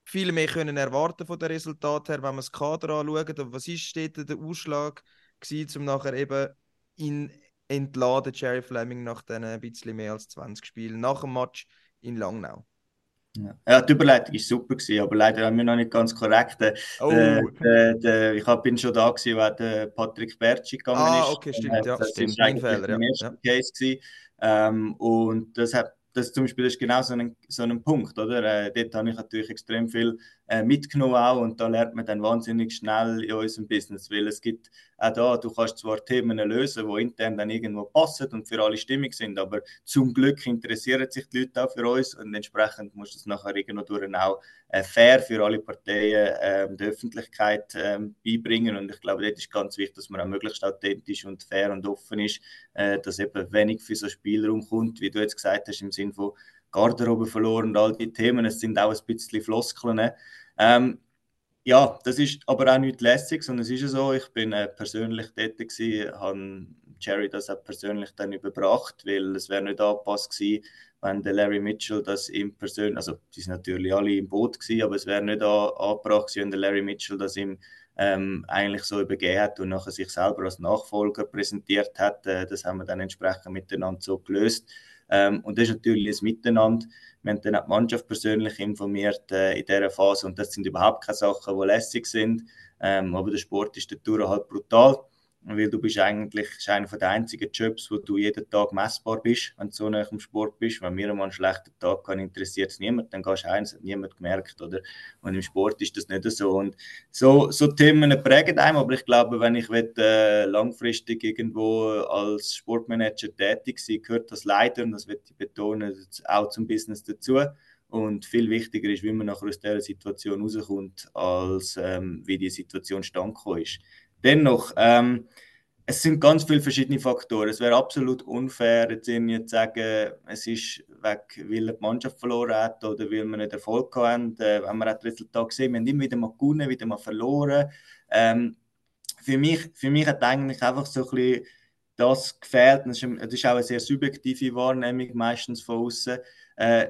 viel mehr können erwarten von den Resultaten her, wenn man das Kader anschaut. Aber was ist dort der Ausschlag gewesen, um nachher eben ihn entladen, Jerry Fleming, nach diesen ein bisschen mehr als 20 Spielen, nach dem Match in Langnau? Ja. ja, die Überleitung war super, gewesen, aber leider haben wir noch nicht ganz korrekt. Der, Oh, der, der, der, ich bin schon da, gewesen, als der Patrick Bertschi gegangen Ah, ist. okay, stimmt, Äh, ja, das stimmt. ist Mein Fehler, ja, Case gewesen. Ähm, und das hat das zum Beispiel das ist genau so ein, so ein Punkt, oder? Äh, dort habe ich natürlich extrem viel äh, mitgenommen auch und da lernt man dann wahnsinnig schnell in unserem Business, weil es gibt auch da, du kannst zwar Themen lösen, die intern dann irgendwo passen und für alle stimmig sind, aber zum Glück interessieren sich die Leute auch für uns und entsprechend muss das nachher irgendwo durch auch äh, fair für alle Parteien ähm, der Öffentlichkeit ähm, beibringen und ich glaube, dort ist ganz wichtig, dass man auch möglichst authentisch und fair und offen ist, äh, dass eben wenig für so Spielraum kommt, wie du jetzt gesagt hast, im Sinn von Garderobe verloren und all die Themen, es sind auch ein bisschen Floskeln. Ähm, ja, das ist aber auch nicht lässig, sondern es ist ja so, ich bin äh, persönlich dort gewesen, habe Jerry das auch persönlich dann überbracht, weil es wäre nicht angepasst gewesen, wenn der Larry Mitchell das ihm persönlich, also die sind natürlich alle im Boot gewesen, aber es wäre nicht an, angebracht gewesen, wenn der Larry Mitchell das ihm ähm, eigentlich so übergeben hat und nachher sich selber als Nachfolger präsentiert hat. Äh, das haben wir dann entsprechend miteinander so gelöst. Ähm, und das ist natürlich ein Miteinander. Wir haben dann auch die Mannschaft persönlich informiert äh, in dieser Phase und das sind überhaupt keine Sachen, die lässig sind. Ähm, aber der Sport ist dadurch halt brutal, weil du bist eigentlich ist einer der einzigen Jobs, wo du jeden Tag messbar bist, wenn du so nah im Sport bist. Wenn mir mal einen schlechten Tag kann, interessiert es niemand, dann gehst du heim, es hat niemand gemerkt. Oder? Und im Sport ist das nicht so. Und so, so Themen prägen einem, aber ich glaube, wenn ich will, äh, langfristig irgendwo als Sportmanager tätig sein gehört das leider, und das wird ich betonen, auch zum Business dazu. Und viel wichtiger ist, wie man nachher aus dieser Situation rauskommt, als ähm, wie die Situation stand ist. Dennoch, ähm, es sind ganz viele verschiedene Faktoren. Es wäre absolut unfair, jetzt irgendwie zu sagen, es ist weg, weil die Mannschaft verloren hat oder weil wir nicht Erfolg haben. Äh, wenn man das Resultat gesehen, wir haben immer wieder mal gewonnen, wieder mal verloren. Ähm, für, mich, für mich hat eigentlich einfach so ein bisschen das ist, das ist auch eine sehr subjektive Wahrnehmung, meistens von außen. Äh,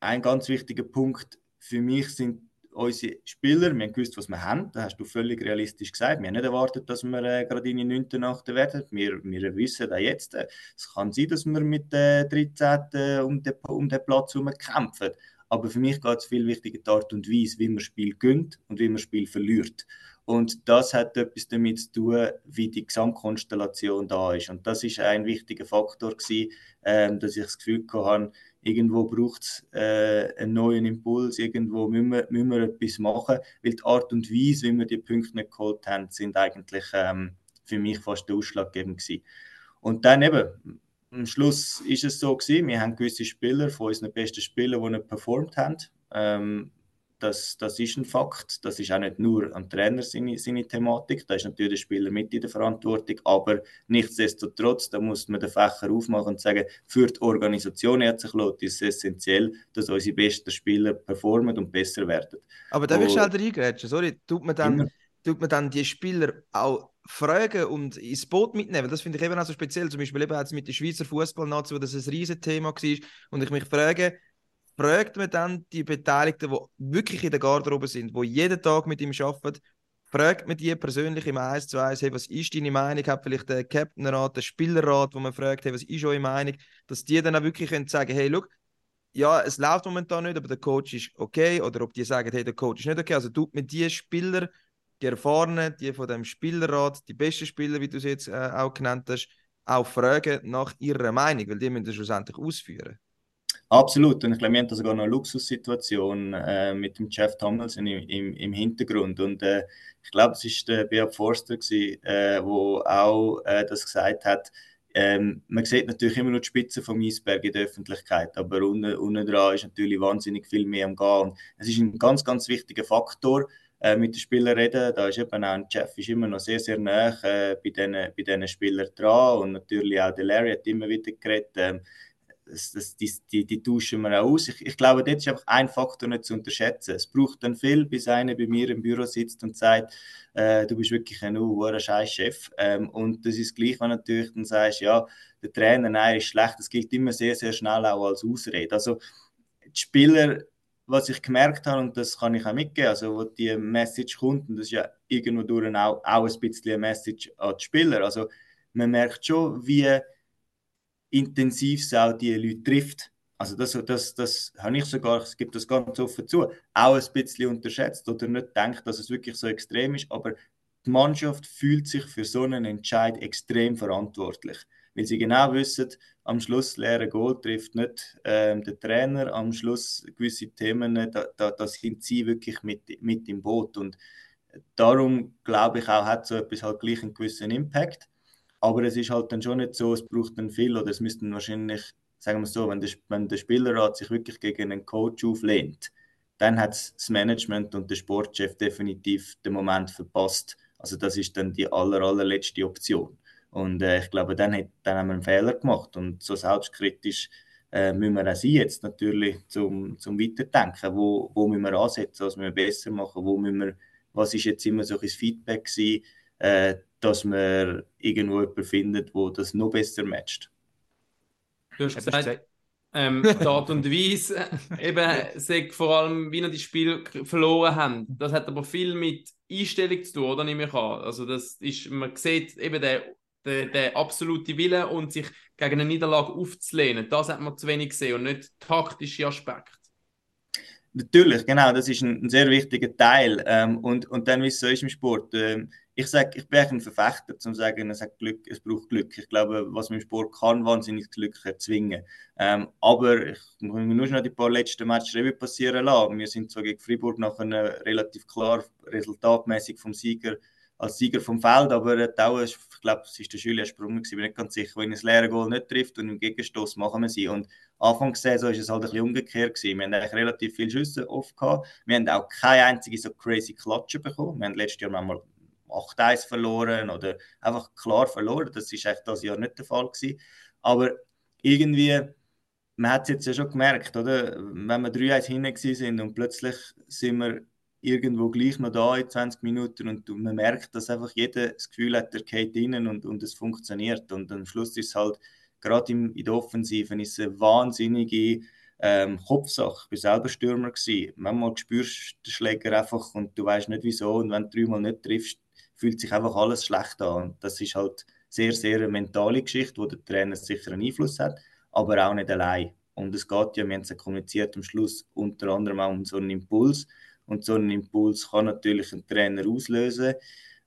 ein ganz wichtiger Punkt für mich sind unsere Spieler, wir haben gewusst, was wir haben. Das hast du völlig realistisch gesagt. Wir haben nicht erwartet, dass wir äh, gerade in die 9. Nacht werden. Wir, wir wissen auch jetzt, äh, es kann sein, dass wir mit der äh, 13. um den, um den Platz herum kämpfen. aber für mich geht es viel wichtiger die Art und Weise, wie man Spiel gönnt und wie man Spiel verliert. Und das hat etwas damit zu tun, wie die Gesamtkonstellation da ist. Und das ist ein wichtiger Faktor gewesen, ähm, dass ich das Gefühl hatte, irgendwo braucht es äh, einen neuen Impuls, irgendwo müssen wir, müssen wir etwas machen, weil die Art und Weise, wie wir die Punkte nicht geholt haben, sind eigentlich ähm, für mich fast der ausschlaggebend gewesen. Und dann eben, am Schluss ist es so gewesen, wir haben gewisse Spieler von unseren besten Spielern, die nicht performt haben. Ähm, das, das ist ein Fakt. Das ist auch nicht nur am Trainer seine, seine Thematik. Da ist natürlich der Spieler mit in der Verantwortung. Aber nichtsdestotrotz, da muss man den Fächer aufmachen und sagen, für die Organisation Herzlich ist es essentiell, dass unsere besten Spieler performen und besser werden. Aber da willst du halt reingrätschen, sorry. Tut man, dann, Immer. tut man dann die Spieler auch fragen und ins Boot mitnehmen? Das finde ich eben auch so speziell. Zum Beispiel eben jetzt mit der Schweizer Fußballnazi, wo das ein riesen Thema war. Und ich mich frage, fragt man dann die Beteiligten, die wirklich in der Garderobe sind, die jeden Tag mit ihm arbeiten, fragt man die persönlich im 1 zu 1, hey, was ist deine Meinung? Hat vielleicht der Captainrat, der Spielerrat, wo man fragt, hey, was ist eure Meinung? Dass die dann auch wirklich können sagen, hey, look, ja, es läuft momentan nicht, aber der Coach ist okay. Oder ob die sagen, hey, der Coach ist nicht okay. Also tut mit die Spieler, die Erfahrenen, die von dem Spielerrat, die besten Spieler, wie du es jetzt äh, auch genannt hast, auch fragen nach ihrer Meinung, weil die müssen das schlussendlich ausführen. Absolut. Und ich glaube, wir haben da sogar noch eine Luxussituation äh, mit dem Jeff Tomlinson im, im, im Hintergrund. Und äh, ich glaube, es war der Beat Forster, gewesen, äh, auch äh, das gesagt hat. Ähm, man sieht natürlich immer nur die Spitze vom Eisberg in der Öffentlichkeit, aber unten, unten dran ist natürlich wahnsinnig viel mehr am Gehen. Und es ist ein ganz, ganz wichtiger Faktor, äh, mit den Spielern reden. Da ist eben auch ein Jeff ist immer noch sehr, sehr nah äh, bei diesen bei Spielern dran. Und natürlich auch der Larry hat immer wieder geredet. Ähm, das, das, die, die, die tauschen wir auch aus. Ich, ich glaube, dort ist einfach ein Faktor nicht zu unterschätzen. Es braucht dann viel, bis einer bei mir im Büro sitzt und sagt, äh, du bist wirklich ein uh, scheiß Chef. Ähm, und das ist gleich, wenn natürlich dann sagst, ja, der Trainer, nein, ist schlecht. Das gilt immer sehr, sehr schnell auch als Ausrede. Also die Spieler, was ich gemerkt habe, und das kann ich auch mitgeben, also wo die Message kommt, und das ist ja irgendwo durch auch, auch ein bisschen eine Message an die Spieler. Also man merkt schon, wie intensiv auch die Leute trifft. Also das, das, das habe ich sogar, es gibt das ganz offen zu, auch ein bisschen unterschätzt oder nicht denkt, dass es wirklich so extrem ist, aber die Mannschaft fühlt sich für so einen Entscheid extrem verantwortlich, weil sie genau wissen, am Schluss leere Goal trifft nicht ähm, der Trainer, am Schluss gewisse Themen, da, da, da sind sie wirklich mit, mit im Boot und darum glaube ich auch, hat so etwas halt gleich einen gewissen Impact. Aber es ist halt dann schon nicht so, es braucht dann viel oder es müssten wahrscheinlich, sagen wir so, wenn der, wenn der Spielerrat sich wirklich gegen einen Coach auflehnt, dann hat das Management und der Sportchef definitiv den Moment verpasst. Also das ist dann die aller, allerletzte Option. Und äh, ich glaube, dann, hat, dann haben wir einen Fehler gemacht. Und so selbstkritisch äh, müssen wir auch sein jetzt natürlich zum, zum Weiterdenken. Wo, wo müssen wir ansetzen, was müssen wir besser machen, wo müssen wir, was ist jetzt immer so ein Feedback gewesen, äh, dass man irgendwo jemanden findet, wo das noch besser matcht. Du hast gesagt, ähm, die Art und Weise, eben, sagt vor allem, wie wir die Spiel verloren haben. Das hat aber viel mit Einstellung zu tun, oder? Nehme ich an. Also, das ist, man sieht eben den, den, den absoluten Wille und sich gegen eine Niederlage aufzulehnen. Das hat man zu wenig gesehen und nicht taktische Aspekte. Natürlich, genau, das ist ein, ein sehr wichtiger Teil. Ähm, und, und dann, wie es so ist im Sport, ähm, ich sage, ich bin ein Verfechter, zum zu sagen, es, hat Glück, es braucht Glück. Ich glaube, was man im Sport kann, wahnsinnig Glück erzwingen. Ähm, aber ich muss nur schon die paar letzten Matches Revue passieren lassen. Wir sind so gegen Freiburg nachher relativ klar resultatmäßig vom Sieger als Sieger vom Feld, aber äh, ist- ich glaube, es ist der Julian Sprung, ich bin nicht ganz sicher, wenn ein leere Goal nicht trifft und im Gegenstoß machen wir sie. Und Anfang der Saison ist es halt ein bisschen umgekehrt gewesen. Wir haben eigentlich relativ viele Schüsse oft gehabt. Wir haben auch keine einzige so crazy Klatsche bekommen. Wir haben letztes Jahr manchmal 8-1 verloren oder einfach klar verloren. Das ist eigentlich das Jahr nicht der Fall gewesen. Aber irgendwie, man hat es jetzt ja schon gemerkt, oder? Wenn wir 3-1 hinten sind und plötzlich sind wir irgendwo gleich noch da in 20 Minuten und man merkt, dass einfach jeder das Gefühl hat, der geht rein und, und es funktioniert. Und am Schluss ist es halt, gerade im, in der Offensive, ist eine wahnsinnige ähm, Kopfsache. Ich war selber Stürmer. Gewesen. Manchmal spürst du den Schläger einfach und du weißt nicht wieso. Und wenn du dreimal nicht triffst, fühlt sich einfach alles schlecht an. Und das ist halt sehr, sehr eine mentale Geschichte, wo der Trainer sicher einen Einfluss hat, aber auch nicht allein. Und es geht ja, wir haben es ja kommuniziert am Schluss, unter anderem auch um so einen Impuls. Und so einen Impuls kann natürlich ein Trainer auslösen.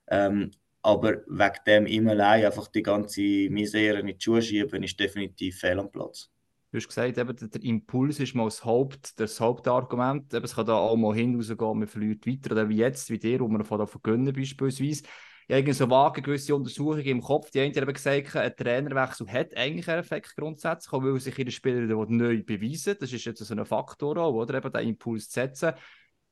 Ähm, aber wegen dem immer allein einfach die ganze Misere in die Schuhe schieben, ist definitiv fehl am Platz. Du hast gesagt, eben, der Impuls ist mal das, Haupt, das Hauptargument. Eben, es kann da auch mal hinausgehen, man verliert weiter. Oder wie jetzt, wie dir, wo man von davon gönnen beispielsweise. Ja, irgendwie so vage gewisse Untersuchungen im Kopf. Die einen haben gesagt, ein Trainerwechsel hat eigentlich einen Effekt grundsätzlich, weil sich ihre Spieler neu beweisen. Das ist jetzt so ein Faktor, auch, oder? Eben den Impuls zu setzen.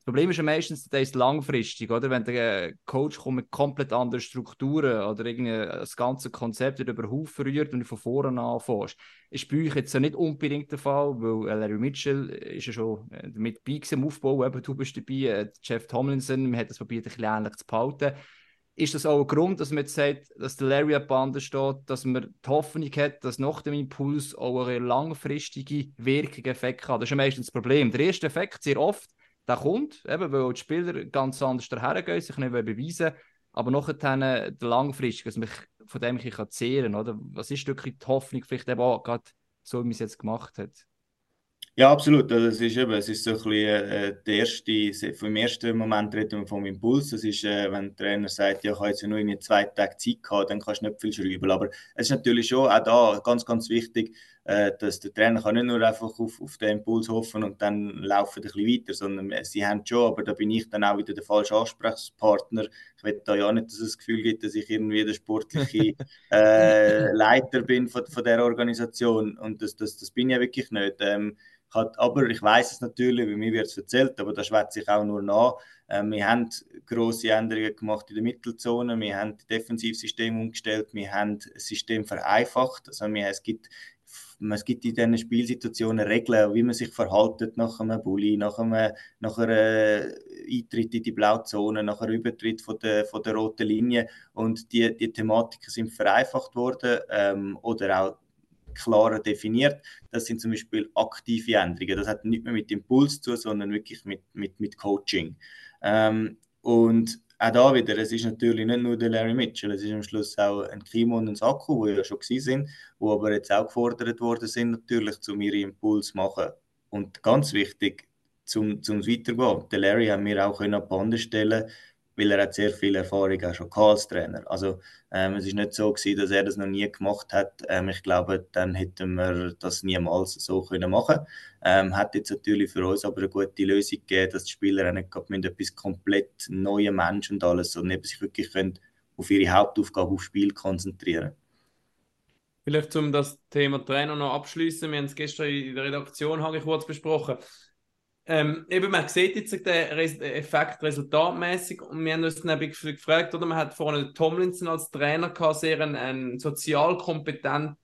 Das Problem ist ja meistens, der ist langfristig, oder? Wenn der Coach kommt mit komplett anderen Strukturen oder irgendwie das ganze Konzept wieder über Haufen rührt und du von vorne anfängst. Ist bei euch jetzt ja nicht unbedingt der Fall, weil Larry Mitchell ist ja schon mit bei im Aufbau, eben du bist dabei, äh, Jeff Tomlinson, man hat das probiert, ein bisschen ähnlich zu behalten. Ist das auch ein Grund, dass man jetzt sagt, dass der Larry an Bande steht, dass man die Hoffnung hat, dass nach dem Impuls auch eine langfristige Wirkung, Effekt hat? Das ist ja meistens das Problem. Der erste Effekt, sehr oft, der kommt, eben, weil die Spieler ganz anders dahergehen, sich nicht beweisen aber nachher äh, langfristig, dass man von dem ein bisschen zehren kann, oder? Was ist wirklich die Hoffnung, vielleicht eben auch gerade so, wie man es jetzt gemacht hat? Ja, absolut. Also, es ist eben, es ist so ein bisschen äh, der erste, vom ersten Moment reden wir vom Impuls. Das ist, äh, wenn der Trainer sagt, ja, ich habe jetzt nur in zwei Tagen Zeit gehabt, dann kannst du nicht viel schreiben. Aber es ist natürlich schon auch da ganz, ganz wichtig, dass der Trainer kann nicht nur einfach auf, auf den Impuls hoffen und dann laufen ein bisschen weiter, sondern äh, sie haben schon, aber da bin ich dann auch wieder der falsche Ansprechpartner. Ich will da ja nicht, dass es das Gefühl gibt, dass ich irgendwie der sportliche äh, Leiter bin von, von der Organisation und das, das, das bin ich ja wirklich nicht. Ähm, hat, aber ich weiß es natürlich, weil mir wird es erzählt, aber das schwätze ich auch nur nach. Ähm, wir haben grosse Änderungen gemacht in der Mittelzone, wir haben das Defensivsystem umgestellt, wir haben das System vereinfacht. Also wir, es gibt es gibt in diesen Spielsituationen Regeln, wie man sich verhaltet nach einem Bulli, nach einem nach einer Eintritt in die Blauzone, nach einem Übertritt von der, von der roten Linie. Und die, die Thematiken sind vereinfacht worden ähm, oder auch klarer definiert. Das sind zum Beispiel aktive Änderungen. Das hat nicht mehr mit Impuls zu sondern wirklich mit, mit, mit Coaching. Ähm, und auch da wieder, es ist natürlich nicht nur der Larry Mitchell, es ist am Schluss auch ein Kimo und ein Saku, die ja schon gewesen sind, die aber jetzt auch gefordert worden sind, natürlich, um ihre Impuls zu machen. Und ganz wichtig, zum, zum Weitergehen. Der Larry haben wir auch können an die Bande stellen weil er hat sehr viel Erfahrung auch schon als Trainer. Also ähm, es ist nicht so gewesen, dass er das noch nie gemacht hat. Ähm, ich glaube, dann hätten wir das niemals so können machen. Ähm, hat jetzt natürlich für uns aber eine gute Lösung gegeben, dass die Spieler nicht mit etwas komplett neuen Menschen und alles, sondern sich wirklich können auf ihre Hauptaufgabe auf Spiel konzentrieren. Vielleicht um das Thema Trainer noch abschließen. Wir haben es gestern in der Redaktion habe ich kurz besprochen. Ähm, eben, man sieht jetzt den Effekt resultatmäßig und wir haben uns dann gefragt, oder man hat vorne Tomlinson als Trainer gehabt, sehr ein, ein sozial kompetent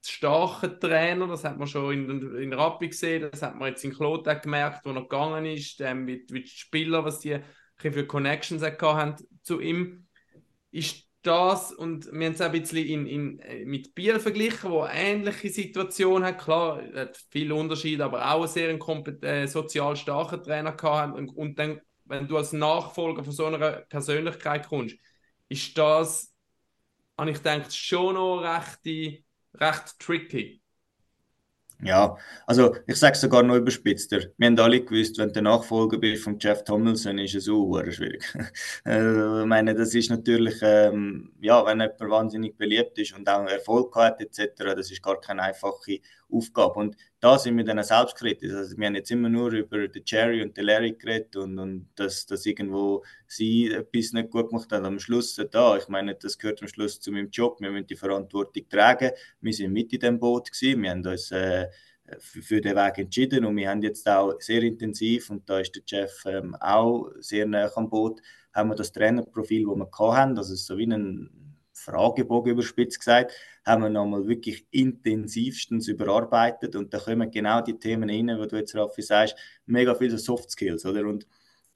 starker Trainer, das hat man schon in, in Rappi gesehen, das hat man jetzt in Kloten gemerkt, wo er gegangen ist, ähm, mit, mit Spielern, was die für Connections haben zu ihm. Ist das und wir haben es ein bisschen in, in, äh, mit Biel verglichen, wo ähnliche Situation hat. Klar, hat viel Unterschied, aber auch einen sehr äh, sozial starken Trainer gehabt. Und, und dann, wenn du als Nachfolger von so einer Persönlichkeit kommst, ist das, habe ich gedacht, schon noch recht, recht tricky. Ja, also ich sage sogar noch überspitzter. Wir haben alle gewusst, wenn du Nachfolger bist von Jeff Tomlinson, ist es auch schwierig. Äh, ich meine, das ist natürlich, ähm, ja, wenn jemand wahnsinnig beliebt ist und auch Erfolg hat etc., das ist gar keine einfache Aufgabe. Und da sind wir dann selbstkritisch. Also wir haben jetzt immer nur über den Jerry und den Larry geredet und, und dass, dass irgendwo sie etwas nicht gut gemacht haben. Am Schluss da, ich meine, das gehört am Schluss zu meinem Job. Wir müssen die Verantwortung tragen. Wir sind mit in dem Boot gewesen. Wir haben uns äh, für, den Weg entschieden und wir haben jetzt auch sehr intensiv und da ist der Jeff ähm, auch sehr nah am Boot, haben wir das Trainerprofil, das wir hatten, das ist so wie ein Fragebogen überspitzt gesagt, haben wir nochmal wirklich intensivstens überarbeitet und da kommen genau die Themen rein, wo du jetzt, Raffi, sagst, mega viele Soft Skills, oder? Und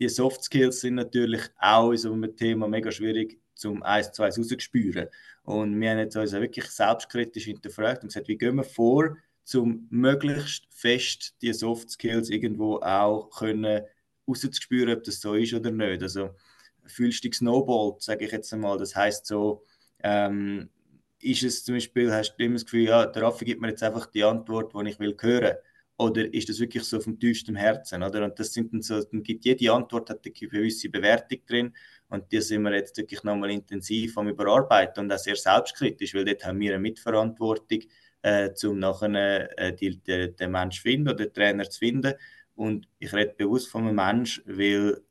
die Soft Skills sind natürlich auch in so einem Thema mega schwierig zum eins zu eins rauszuspüren. Und wir haben jetzt uns wirklich selbstkritisch hinterfragt und gesagt, wie gehen wir vor, um möglichst fest die Soft Skills irgendwo auch können rauszuspüren, ob das so ist oder nicht. Also fühlst du dich snowballt, sage ich jetzt einmal. Das heißt so, ähm, ist es zum Beispiel, hast du immer das Gefühl, ja, der Raffi gibt mir jetzt einfach die Antwort, die ich will hören. oder ist das wirklich so vom tiefsten Herzen? Oder? Und das sind dann so, dann gibt jede Antwort hat eine gewisse Bewertung drin und die sind wir jetzt wirklich nochmal intensiv am Überarbeiten und auch sehr selbstkritisch, weil dort haben wir eine Mitverantwortung, äh, um nachher äh, die, die, den Mensch finden oder den Trainer zu finden. Und ich rede bewusst von einem Mensch, weil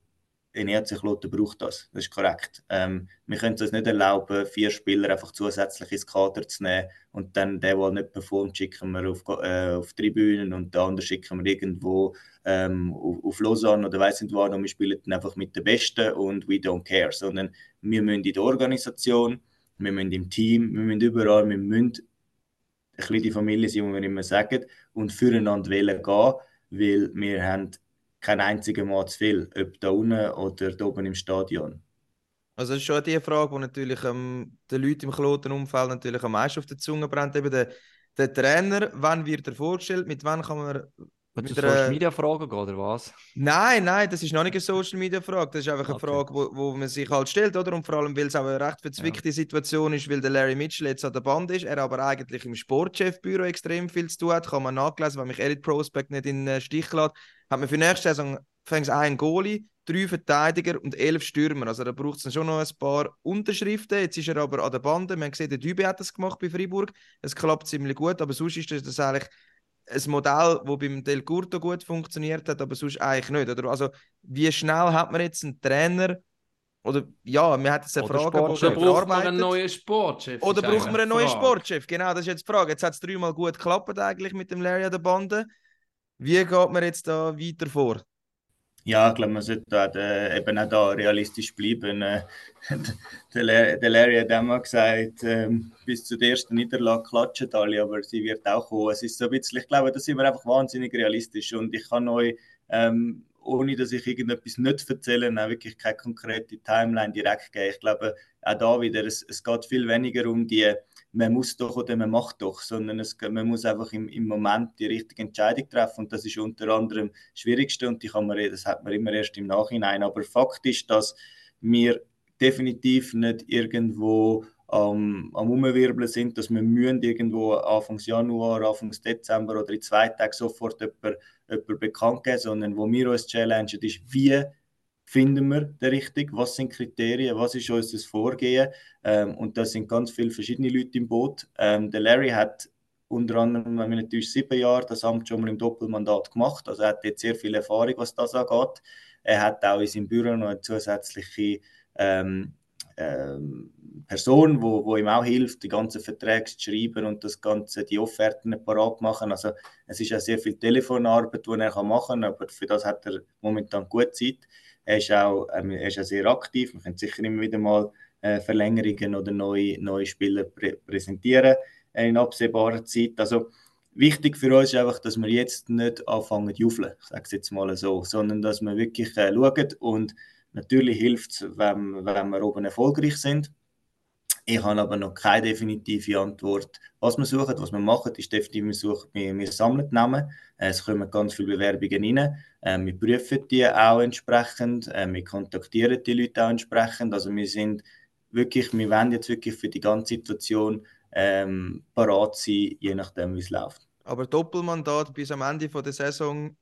ein ERC Kloten braucht das. Das ist korrekt. Ähm, wir können es uns nicht erlauben, vier Spieler einfach zusätzlich ins Kader zu nehmen und dann der, der nicht performt, schicken wir auf, äh, auf Tribünen und den anderen schicken wir irgendwo ähm, auf, auf Lausanne oder weiss nicht wo und wir spielen dann einfach mit den Besten und we don't care. Sondern wir müssen in der Organisation, wir müssen im Team, wir müssen überall, wir müssen ein bisschen die Familie sein, wie wir immer sagen, und füreinander wählen gehen, weil wir haben kein einziges Mal zu viel, ob da unten oder da oben im Stadion. Also das ist schon die Frage, die natürlich ähm, den Leuten im Klotenumfeld natürlich am meisten auf der Zunge brennt. Eben der, der Trainer, wann wird er vorgestellt, mit wann kann man... Willst du mit einer- Social Media Fragen gehen, oder was? Nein, nein, das ist noch nicht eine Social Media Frage. Das ist einfach eine Okay. Frage, wo, wo man sich halt stellt, oder? Und vor allem, weil es auch eine recht verzwickte Situation ist, weil der Larry Mitchell jetzt an der Band ist, er aber eigentlich im Sportchefbüro extrem viel zu tun hat. Kann man nachlesen, wenn mich Elite Prospect nicht in den Stich lässt. Hat man für nächste Saison fängt einen Goalie, drei Verteidiger und elf Stürmer. Also da braucht es schon noch ein paar Unterschriften. Jetzt ist er aber an der Bande. Man sieht, der Dübe hat das gemacht bei Freiburg. Es klappt ziemlich gut, aber sonst ist das eigentlich ein Modell, das beim Del Curto gut funktioniert hat, aber sonst eigentlich nicht. Oder? Also, wie schnell hat man jetzt einen Trainer? Oder ja, wir hat jetzt eine Oder Frage, Sportchef. Oder braucht man einen neuen Sportchef? Oder braucht man einen neuen. Sportchef? Genau, das ist jetzt die Frage. Jetzt hat es dreimal gut geklappt eigentlich mit dem Larry an der Bande. Wie geht man jetzt da weiter vor? Ja, ich glaube, man sollte da, äh, eben auch da realistisch bleiben. Äh, der, der Larry hat auch mal gesagt, ähm, bis zur ersten Niederlage klatschen alle, aber sie wird auch kommen. Es ist so ein bisschen, ich glaube, da sind wir einfach wahnsinnig realistisch und ich kann euch, ähm, ohne dass ich irgendetwas nicht erzähle, auch wirklich keine konkrete Timeline direkt geben. Ich glaube, auch da wieder, es, es geht viel weniger um die, man muss doch oder man macht doch, sondern es, man muss einfach im, im Moment die richtige Entscheidung treffen und das ist unter anderem das Schwierigste und die kann man, das hat man immer erst im Nachhinein. Aber Fakt ist, dass wir definitiv nicht irgendwo am, am Umwirbeln sind, dass wir müssen irgendwo Anfangs Januar, Anfangs Dezember oder in zwei Tagen sofort jemand, jemand bekannt geben, sondern wo wir uns challengen, ist, wie finden wir den richtig, was sind Kriterien, was ist unser Vorgehen ähm, und da sind ganz viele verschiedene Leute im Boot. Ähm, der Larry hat unter anderem, wenn wir natürlich sieben Jahre das Amt schon mal im Doppelmandat gemacht, also er hat jetzt sehr viel Erfahrung, was das angeht. Er hat auch in seinem Büro noch eine zusätzliche ähm, ähm, Person, wo, wo ihm auch hilft, die ganzen Verträge zu schreiben und das ganze, die Offerten parat machen. Also es ist ja sehr viel Telefonarbeit, die er machen kann, aber für das hat er momentan gut Zeit. Er ist auch, ähm, er ist auch sehr aktiv. Wir können sicher immer wieder mal äh, Verlängerungen oder neue, neue Spieler prä präsentieren äh, in absehbarer Zeit. Also wichtig für uns ist einfach, dass wir jetzt nicht anfangen zu ich sage es jetzt mal so, sondern dass wir wirklich äh, schauen und natürlich hilft es, wenn, wenn wir oben erfolgreich sind. Ich habe aber noch keine definitive Antwort. Was wir suchen, was wir machen, ist definitiv, wir, suchen, wir, sammeln die Namen. Äh, Es kommen ganz viele Bewerbungen rein. Äh, Wir prüfen die auch entsprechend. Äh, Wir kontaktieren die Leute auch entsprechend. Also wir sind wirklich, wir wollen jetzt wirklich für die ganze Situation ähm, parat sein, je nachdem, wie es läuft. Aber Doppelmandat bis am Ende der Saison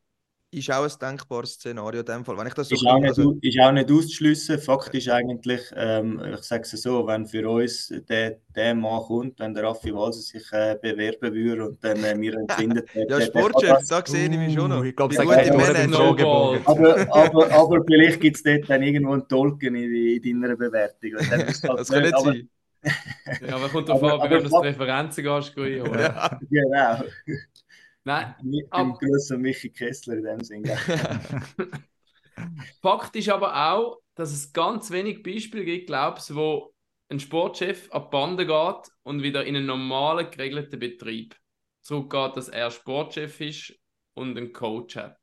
ist auch ein denkbares Szenario in dem Fall. Wenn ich das so Ist auch, nicht, also, ist auch nicht auszuschliessen. Fakt ist eigentlich, ähm, ich sage es so, wenn für uns der, der Mann kommt, wenn der Raffi Walser sich äh, bewerben würde und dann äh, wir empfinden, der, ja, der, der kann Sportchef, das. da sehe ich mich schon noch. Uh, ich glaube, gut im Manager. Aber, aber, aber vielleicht gibt es dort dann irgendwo einen Tolken in, in deiner Bewertung. Und dann ist halt Das kann nicht aber, sein. Ja, aber kommt darauf an, bei wem das Fakt- die Referenzen gehst, du. Ja. Genau. Nein, Mit Ab- dem grossen Michi Kessler in dem Sinne. Fakt ist aber auch, dass es ganz wenig Beispiele gibt, glaubst wo ein Sportchef an die Bande geht und wieder in einen normalen, geregelten Betrieb zurückgeht, dass er Sportchef ist und einen Coach hat.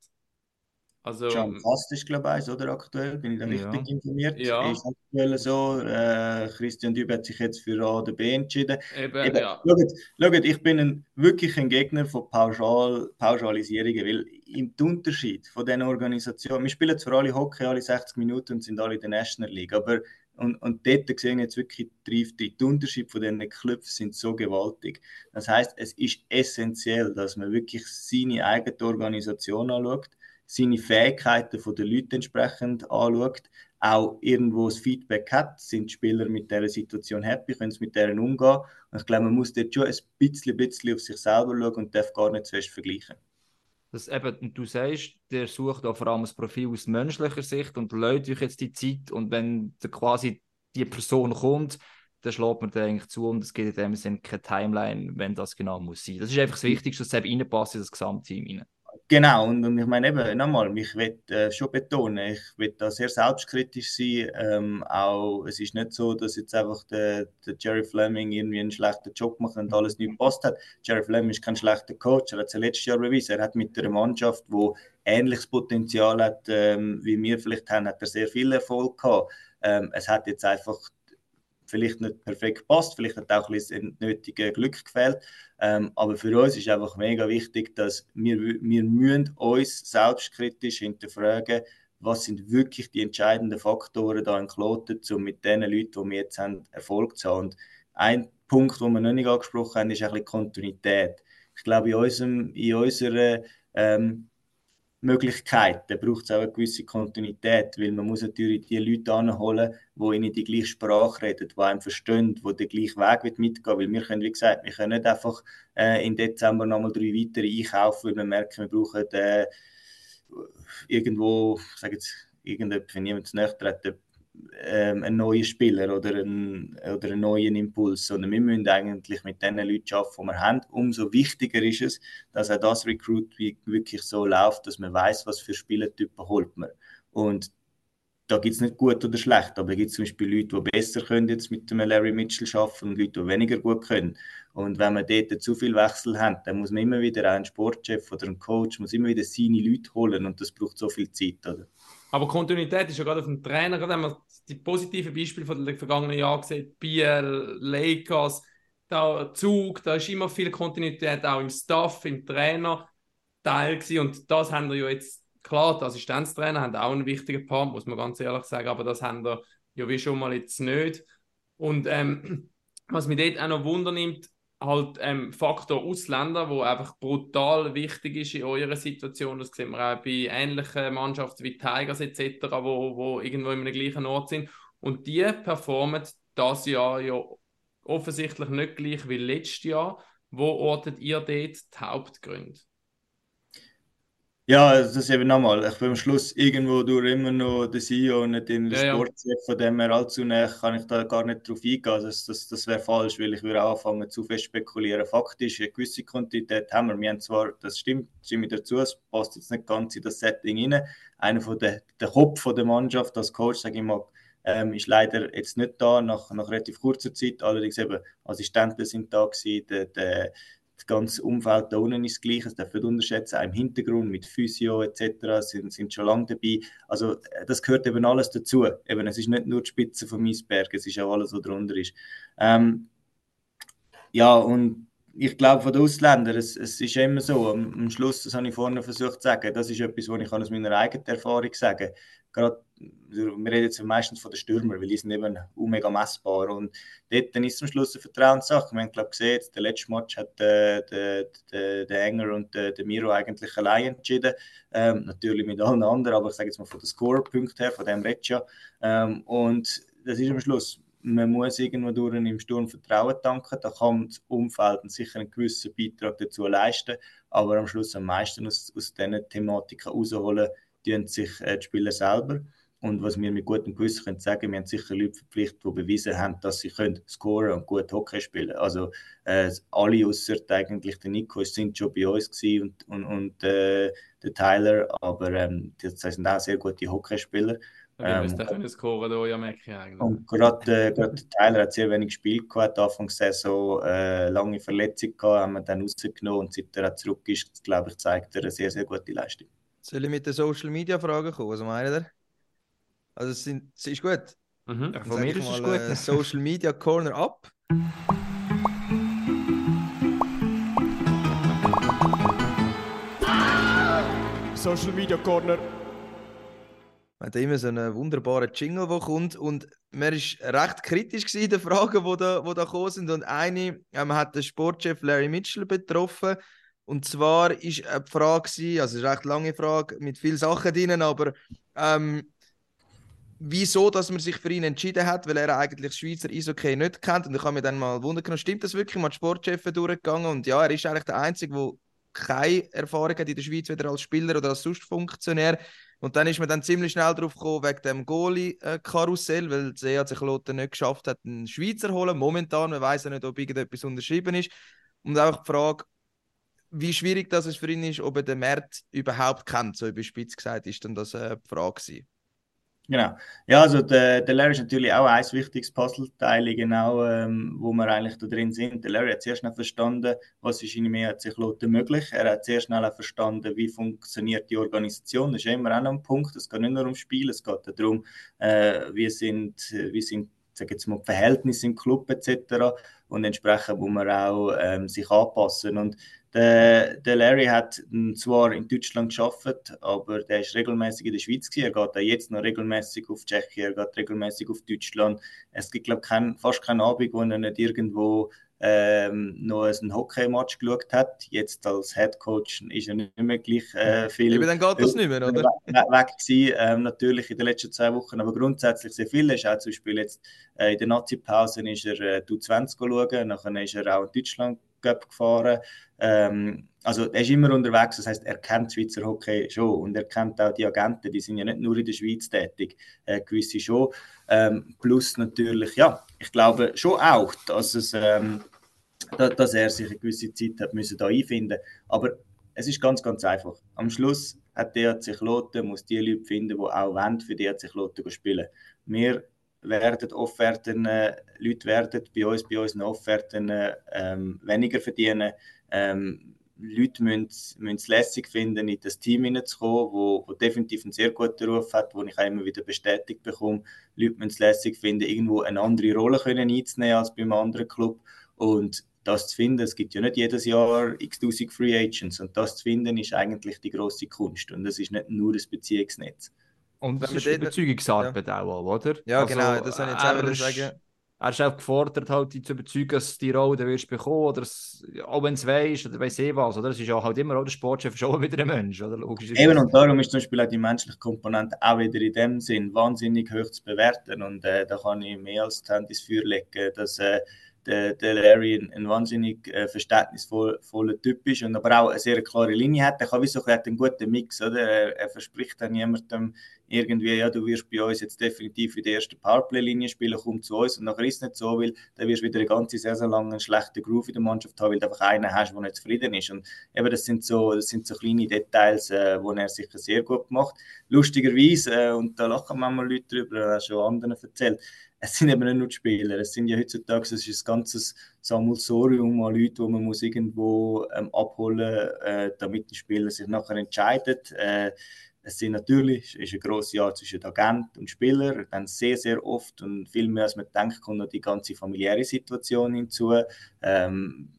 Also, Can Fast ist, glaube ich, eins, oder aktuell? Bin ich da Ja. richtig informiert? Ja. Ist aktuell so. Äh, Christian Dübe hat sich jetzt für A oder B entschieden. eben, Eben, ja. schaut, schaut, ich bin ein, wirklich ein Gegner von Pauschal, Pauschalisierungen, weil im Unterschied von diesen Organisationen, wir spielen zwar alle Hockey alle 60 Minuten und sind alle in der National League, aber Und, und dort sehen wir jetzt wirklich die, die, die Unterschiede von diesen Clubs sind so gewaltig. Das heißt, es ist essentiell, dass man wirklich seine eigene Organisation anschaut, seine Fähigkeiten von den Leuten entsprechend anschaut, auch irgendwo das Feedback hat, sind die Spieler mit dieser Situation happy, können sie mit deren umgehen. Und ich glaube, man muss dort schon ein bisschen, bisschen auf sich selber schauen und darf gar nicht zu fest vergleichen. Das eben, du sagst, der sucht auch vor allem das Profil aus menschlicher Sicht und lädt euch jetzt die Zeit und wenn quasi die Person kommt, dann schlägt man da eigentlich zu und es gibt in dem Sinne keine Timeline, wenn das genau muss sein. Das ist einfach das Wichtigste, dass es eben reinpasst in das Gesamtteam rein. Genau, und, und ich meine eben, nochmal, ich will äh, schon betonen, ich will da sehr selbstkritisch sein. Ähm, auch, es ist nicht so, dass jetzt einfach der, der Jerry Fleming irgendwie einen schlechten Job macht und alles nicht gepasst hat. Jerry Fleming ist kein schlechter Coach, er hat es letztes Jahr bewiesen. Er hat mit einer Mannschaft, die ähnliches Potenzial hat, ähm, wie wir vielleicht haben, hat er sehr viel Erfolg gehabt. Ähm, es hat jetzt einfach vielleicht nicht perfekt gepasst, vielleicht hat auch ein bisschen nötige Glück gefehlt. Ähm, aber für uns ist einfach mega wichtig, dass wir, wir müssen uns selbstkritisch hinterfragen, was sind wirklich die entscheidenden Faktoren da in Kloten, um mit den Leuten, die wir jetzt haben, Erfolg zu haben. Und ein Punkt, den wir noch nicht angesprochen haben, ist ein bisschen Kontinuität. Ich glaube, in, unserem, in unserer ähm, Möglichkeiten. Braucht es auch eine gewisse Kontinuität, weil man muss natürlich die Leute anholen, die ihnen die gleiche Sprache reden, die einem verstehen, die den gleichen Weg mitgehen. Weil wir können, wie gesagt, wir können nicht einfach äh, im Dezember nochmal drei weitere einkaufen, weil wir merken, wir brauchen äh, irgendwo, ich sage jetzt, irgendjemand, wenn niemand zu nahe ähm, einen neuen Spieler oder einen, oder einen neuen Impuls, sondern wir müssen eigentlich mit den Leuten arbeiten, die wir haben. Umso wichtiger ist es, dass auch das Recruit wirklich so läuft, dass man weiß, was für Spielertypen holt man. Und da gibt es nicht gut oder schlecht, aber es gibt zum Beispiel Leute, die besser können jetzt mit dem Larry Mitchell arbeiten und Leute, die weniger gut können. Und wenn man dort zu viel Wechsel hat, dann muss man immer wieder einen Sportchef oder einen Coach, muss immer wieder seine Leute holen und das braucht so viel Zeit. Oder? Aber Kontinuität ist ja gerade auf dem Trainer, gerade wenn man die positiven Beispiele von den vergangenen Jahren sieht, BL, Lakers, da Zug, da ist immer viel Kontinuität auch im Staff, im Trainer Teil gewesen. und das haben wir ja jetzt, klar, die Assistenztrainer haben auch einen wichtigen Part, muss man ganz ehrlich sagen, aber das haben wir ja wie schon mal jetzt nicht. Und ähm, was mich dort auch noch wundernimmt, halt ähm, Faktor Ausländer, wo einfach brutal wichtig ist in eurer Situation. Das sehen wir auch bei ähnlichen Mannschaften wie Tigers etc., wo, wo irgendwo in einem gleichen Ort sind. Und die performen das Jahr ja offensichtlich nicht gleich wie letztes Jahr. Wo ortet ihr dort die Hauptgründe? Ja, das ist eben nochmal. Ich bin am Schluss irgendwo durch immer noch der CEO und nicht in der Ja, ja. Sportchef, von dem her allzu nah kann ich da gar nicht drauf eingehen. Das, das, das wäre falsch, weil ich würde auch anfangen zu fest spekulieren. Faktisch, eine gewisse Quantität haben wir. Wir haben zwar, das stimmt, stimme ich dazu, es passt jetzt nicht ganz in das Setting rein. Einer von der, der Kopf von der Mannschaft als Coach, sage ich mal, ähm, ist leider jetzt nicht da, nach, nach relativ kurzer Zeit. Allerdings eben Assistenten sind da gewesen, der, der, das ganze Umfeld da unten ist das Gleiche, das darf nicht unterschätzen, auch im Hintergrund mit Physio etc. sind, sind schon lange dabei. Also das gehört eben alles dazu. Eben, es ist nicht nur die Spitze vom Eisberg, es ist auch alles, was drunter ist. Ähm, ja, und ich glaube von den Ausländern, es, es ist immer so, am, am Schluss, das habe ich vorhin versucht zu sagen, das ist etwas, was ich aus meiner eigenen Erfahrung sagen. Gerade, wir reden jetzt meistens von den Stürmern, weil die sind eben mega messbar und dort dann ist am Schluss eine Vertrauenssache. Wir haben glaube gesehen, der letzte Match hat äh, der, der, der Enger und der, der Miro eigentlich allein entschieden, ähm, natürlich mit allen anderen, aber ich sage jetzt mal von den Score-Punkten her, von dem ja. Ähm, und das ist am Schluss, man muss irgendwo durch im Sturm Vertrauen tanken. Da kann das Umfeld sicher einen gewissen Beitrag dazu leisten. Aber am Schluss am meisten aus, aus diesen Thematiken rausholen, tun sich äh, die Spieler selber. Und was wir mit gutem Gewissen können sagen, wir haben sicher Leute verpflichtet, die bewiesen haben, dass sie können scoren und gut Hockey spielen. Also äh, alle außer eigentlich der Nico sind schon bei uns und, und, und äh, der Tyler, aber ähm, das sind auch sehr gute Hockeyspieler. Ja, Ähm, ähm, das können scoren, da, ja, merke ich eigentlich. Und gerade äh, gerade der Tyler hat sehr wenig gespielt gehabt, Anfang der Saison, äh, lange Verletzung gehabt, haben wir dann rausgenommen und seit er zurück ist, glaube ich, zeigt er eine sehr, sehr gute Leistung. Soll ich mit den Social Media Fragen kommen? Was meint ihr? Also, es, sind, es ist gut. Mhm. Ja, von mir ist es gut. äh, Social Media Corner ab. Social Media Corner. Man hat immer so einen wunderbaren Jingle, der kommt. Und man war recht kritisch in den Fragen, die da, die da gekommen sind. Und eine ähm, hat den Sportchef Larry Mitchell betroffen. Und zwar ist eine Frage, also eine recht lange Frage mit vielen Sachen drin, aber ähm, wieso, dass man sich für ihn entschieden hat, weil er eigentlich Schweizer Eishockey nicht kennt. Und ich habe mir dann mal wundern stimmt das wirklich? Mal die Sportchefin durchgegangen und ja, er ist eigentlich der Einzige, der keine Erfahrung hat in der Schweiz, weder als Spieler oder als sonst Funktionär. Und dann ist man dann ziemlich schnell drauf gekommen, wegen dem Goalie-Karussell, weil der EHC Kloten nicht geschafft hat, einen Schweizer holen. Momentan, man weiß ja nicht, ob irgendetwas unterschrieben ist. Und auch die Frage, wie schwierig das es für ihn ist, ob er den Markt überhaupt kennt, so überspitzt gesagt, ist dann das äh, die Frage gewesen. Genau. Ja, also der, der Larry ist natürlich auch ein wichtiges Puzzleteil, genau, ähm, wo wir eigentlich da drin sind. Der Larry hat sehr schnell verstanden, was ist in mehr sich möglich. Er hat sehr schnell auch verstanden, wie funktioniert die Organisation. Das ist immer auch noch ein Punkt. Es geht nicht nur ums Spiel, es geht darum, äh, wie sind, wie sind sag jetzt mal, die Verhältnisse im Club etc. Und entsprechend muss man auch ähm, sich anpassen. Und der, der Larry hat zwar in Deutschland geschafft, aber der ist regelmäßig in der Schweiz gewesen. Er geht auch jetzt noch regelmäßig auf Tschechien, er geht regelmäßig auf Deutschland. Es gibt glaube ich fast keinen Abend, wo er nicht irgendwo ähm, noch einen Hockey-Match geschaut hat. Jetzt als Head Coach ist er nicht mehr gleich äh, viel. Eben, dann geht das nicht mehr, oder? Weg gewesen, ähm, natürlich in den letzten zwei Wochen, aber grundsätzlich sehr viel. Er ist auch zum Beispiel jetzt äh, in der Nazi-Pause ist er äh, 20 schauen, nachher ist er auch in Deutschland Cup gefahren. Ähm, also er ist immer unterwegs, das heißt, er kennt Schweizer Hockey schon und er kennt auch die Agenten, die sind ja nicht nur in der Schweiz tätig, äh, gewisse schon. Ähm, plus natürlich, ja, ich glaube schon auch, dass, es, ähm, da, dass er sich eine gewisse Zeit hat müssen da einfinden aber es ist ganz, ganz einfach. Am Schluss hat der sich Kloten, muss die Leute finden, die auch wollen, für die sich Kloten spielen. Wir werden Offerten, äh, Leute werden bei uns, bei unseren Offerten ähm, weniger verdienen. Ähm, Leute müssen, es lässig finden, in das Team hineinzukommen, wo, wo definitiv einen sehr guten Ruf hat, wo ich auch immer wieder bestätigt bekomme. Leute müssen es lässig finden, irgendwo eine andere Rolle können einzunehmen als beim anderen Club. Und das zu finden, es gibt ja nicht jedes Jahr x tausend Free Agents und das zu finden ist eigentlich die große Kunst und das ist nicht nur das Beziehungsnetz. Und das ist Überzeugungsarbeit ja. auch, oder? Ja, also, genau, das soll ich jetzt auch sagen. Er ist auch gefordert, halt, dich zu überzeugen, dass du die Rolle wirst bekommen oder es, auch wenn es weißt oder weiss eh was. Oder? Es ist ja halt immer auch der Sportchef schon wieder ein Mensch. Oder? Logisch Eben, und darum ist zum Beispiel auch die menschliche Komponente auch wieder in dem Sinn wahnsinnig hoch zu bewerten. Und äh, da kann ich mehr als die Hand ins Feuer legen, dass äh, der, der Larry ein, ein wahnsinnig äh, verständnisvoller Typ ist und aber auch eine sehr klare Linie hat. Er kann so einen guten Mix, oder? Er, er verspricht dann niemandem irgendwie, ja, du wirst bei uns jetzt definitiv in der ersten Powerplay-Linie spielen, komm zu uns und nachher ist es nicht so, weil dann wirst du wieder eine ganze Saison lang einen schlechten Groove in der Mannschaft haben, weil du einfach einen hast, der nicht zufrieden ist. Und eben, das sind so, das sind so kleine Details, äh, wo er sicher sehr gut macht. Lustigerweise, äh, und da lachen manchmal Leute drüber, das habe schon anderen erzählt, es sind eben nicht nur die Spieler, es sind ja heutzutage es ist ein ganzes Sammelsorium an Leuten, die man muss irgendwo ähm, abholen muss, äh, damit die Spieler sich nachher entscheiden. Äh, es sind natürlich, es ist ein grosses Jahr zwischen Agent und Spieler, dann sehr, sehr oft und viel mehr als man denkt, kommt noch die ganze familiäre Situation hinzu. Ähm,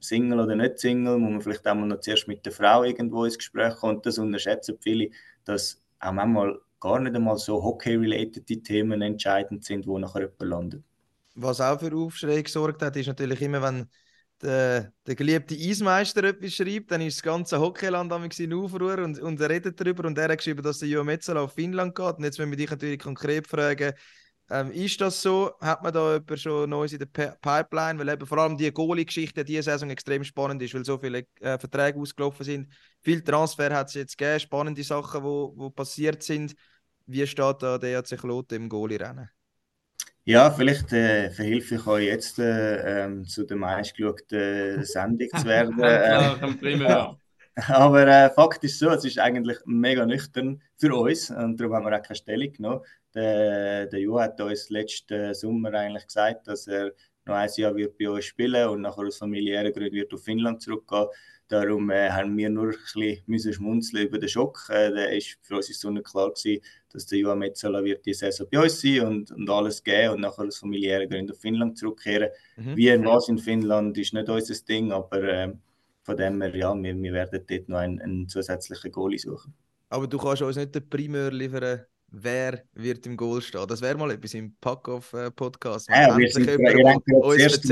Single oder nicht Single, muss man vielleicht auch mal noch zuerst mit der Frau irgendwo ins Gespräch kommen. Und das unterschätzen viele, dass auch manchmal gar nicht einmal so hockey-related Themen entscheidend sind, wo nachher jemand landet. Was auch für Aufschrei gesorgt hat, ist natürlich immer, wenn der, der geliebte Eismeister etwas schreibt, dann ist das ganze Hockeyland in Aufruhr und, und er redet darüber und er hat geschrieben, dass der Jo Metzola auf Finnland geht. Und jetzt müssen wir dich natürlich konkret fragen, ähm, ist das so? Hat man da schon Neues in der P Pipeline? Weil eben vor allem die Goalie-Geschichte diese Saison extrem spannend ist, weil so viele äh, Verträge ausgelaufen sind. Viel Transfer hat es jetzt gegeben, spannende Sachen, die wo, wo passiert sind. Wie steht da der AC Kloten im Goalie-Rennen? Ja, vielleicht äh, verhilfe ich euch jetzt äh, ähm, zu der meistgeschauten Sendung zu werden. ja, aber äh, Fakt ist so, es ist eigentlich mega nüchtern für uns und darum haben wir auch keine Stellung genommen. Der, der Jo hat uns letzten Sommer eigentlich gesagt, dass er noch ein Jahr wird bei uns spielen und nachher aus familiären Gründen wird auf Finnland zurückgehen. Darum äh, haben wir nur ein bisschen schmunzeln über den Schock. Äh, der ist, für uns ist so klar gewesen, dass der Joa Metzola wird die Saison bei uns sein und, und alles geben und nachher aus familiären Gründen auf Finnland zurückkehren. Mhm. Wie und was in Finnland ist nicht unser Ding, aber äh, von dem her, ja, wir, wir werden dort noch einen, einen zusätzlichen Goalie suchen. Aber du kannst uns nicht den Primär liefern wer wird im Goal stehen. Das wäre mal etwas im Pack-Off-Podcast. Ja, wir sind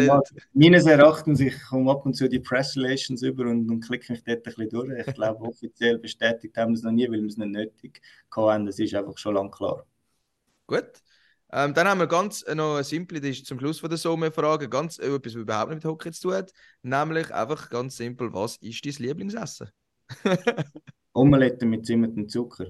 Mal, meines Erachtens, ich komme ab und zu die Press Relations über und, und klicke mich dort ein bisschen durch. Ich glaube, offiziell bestätigt haben wir es noch nie, weil wir es nicht nötig hatten. Das ist einfach schon lange klar. Gut. Ähm, dann haben wir ganz äh, noch eine simple, das ist zum Schluss von der Sommerfrage, ganz äh, etwas, was überhaupt nicht mit Hockey zu tun hat. Nämlich einfach ganz simpel, was ist dein Lieblingsessen? Omelette mit Zimt und Zucker.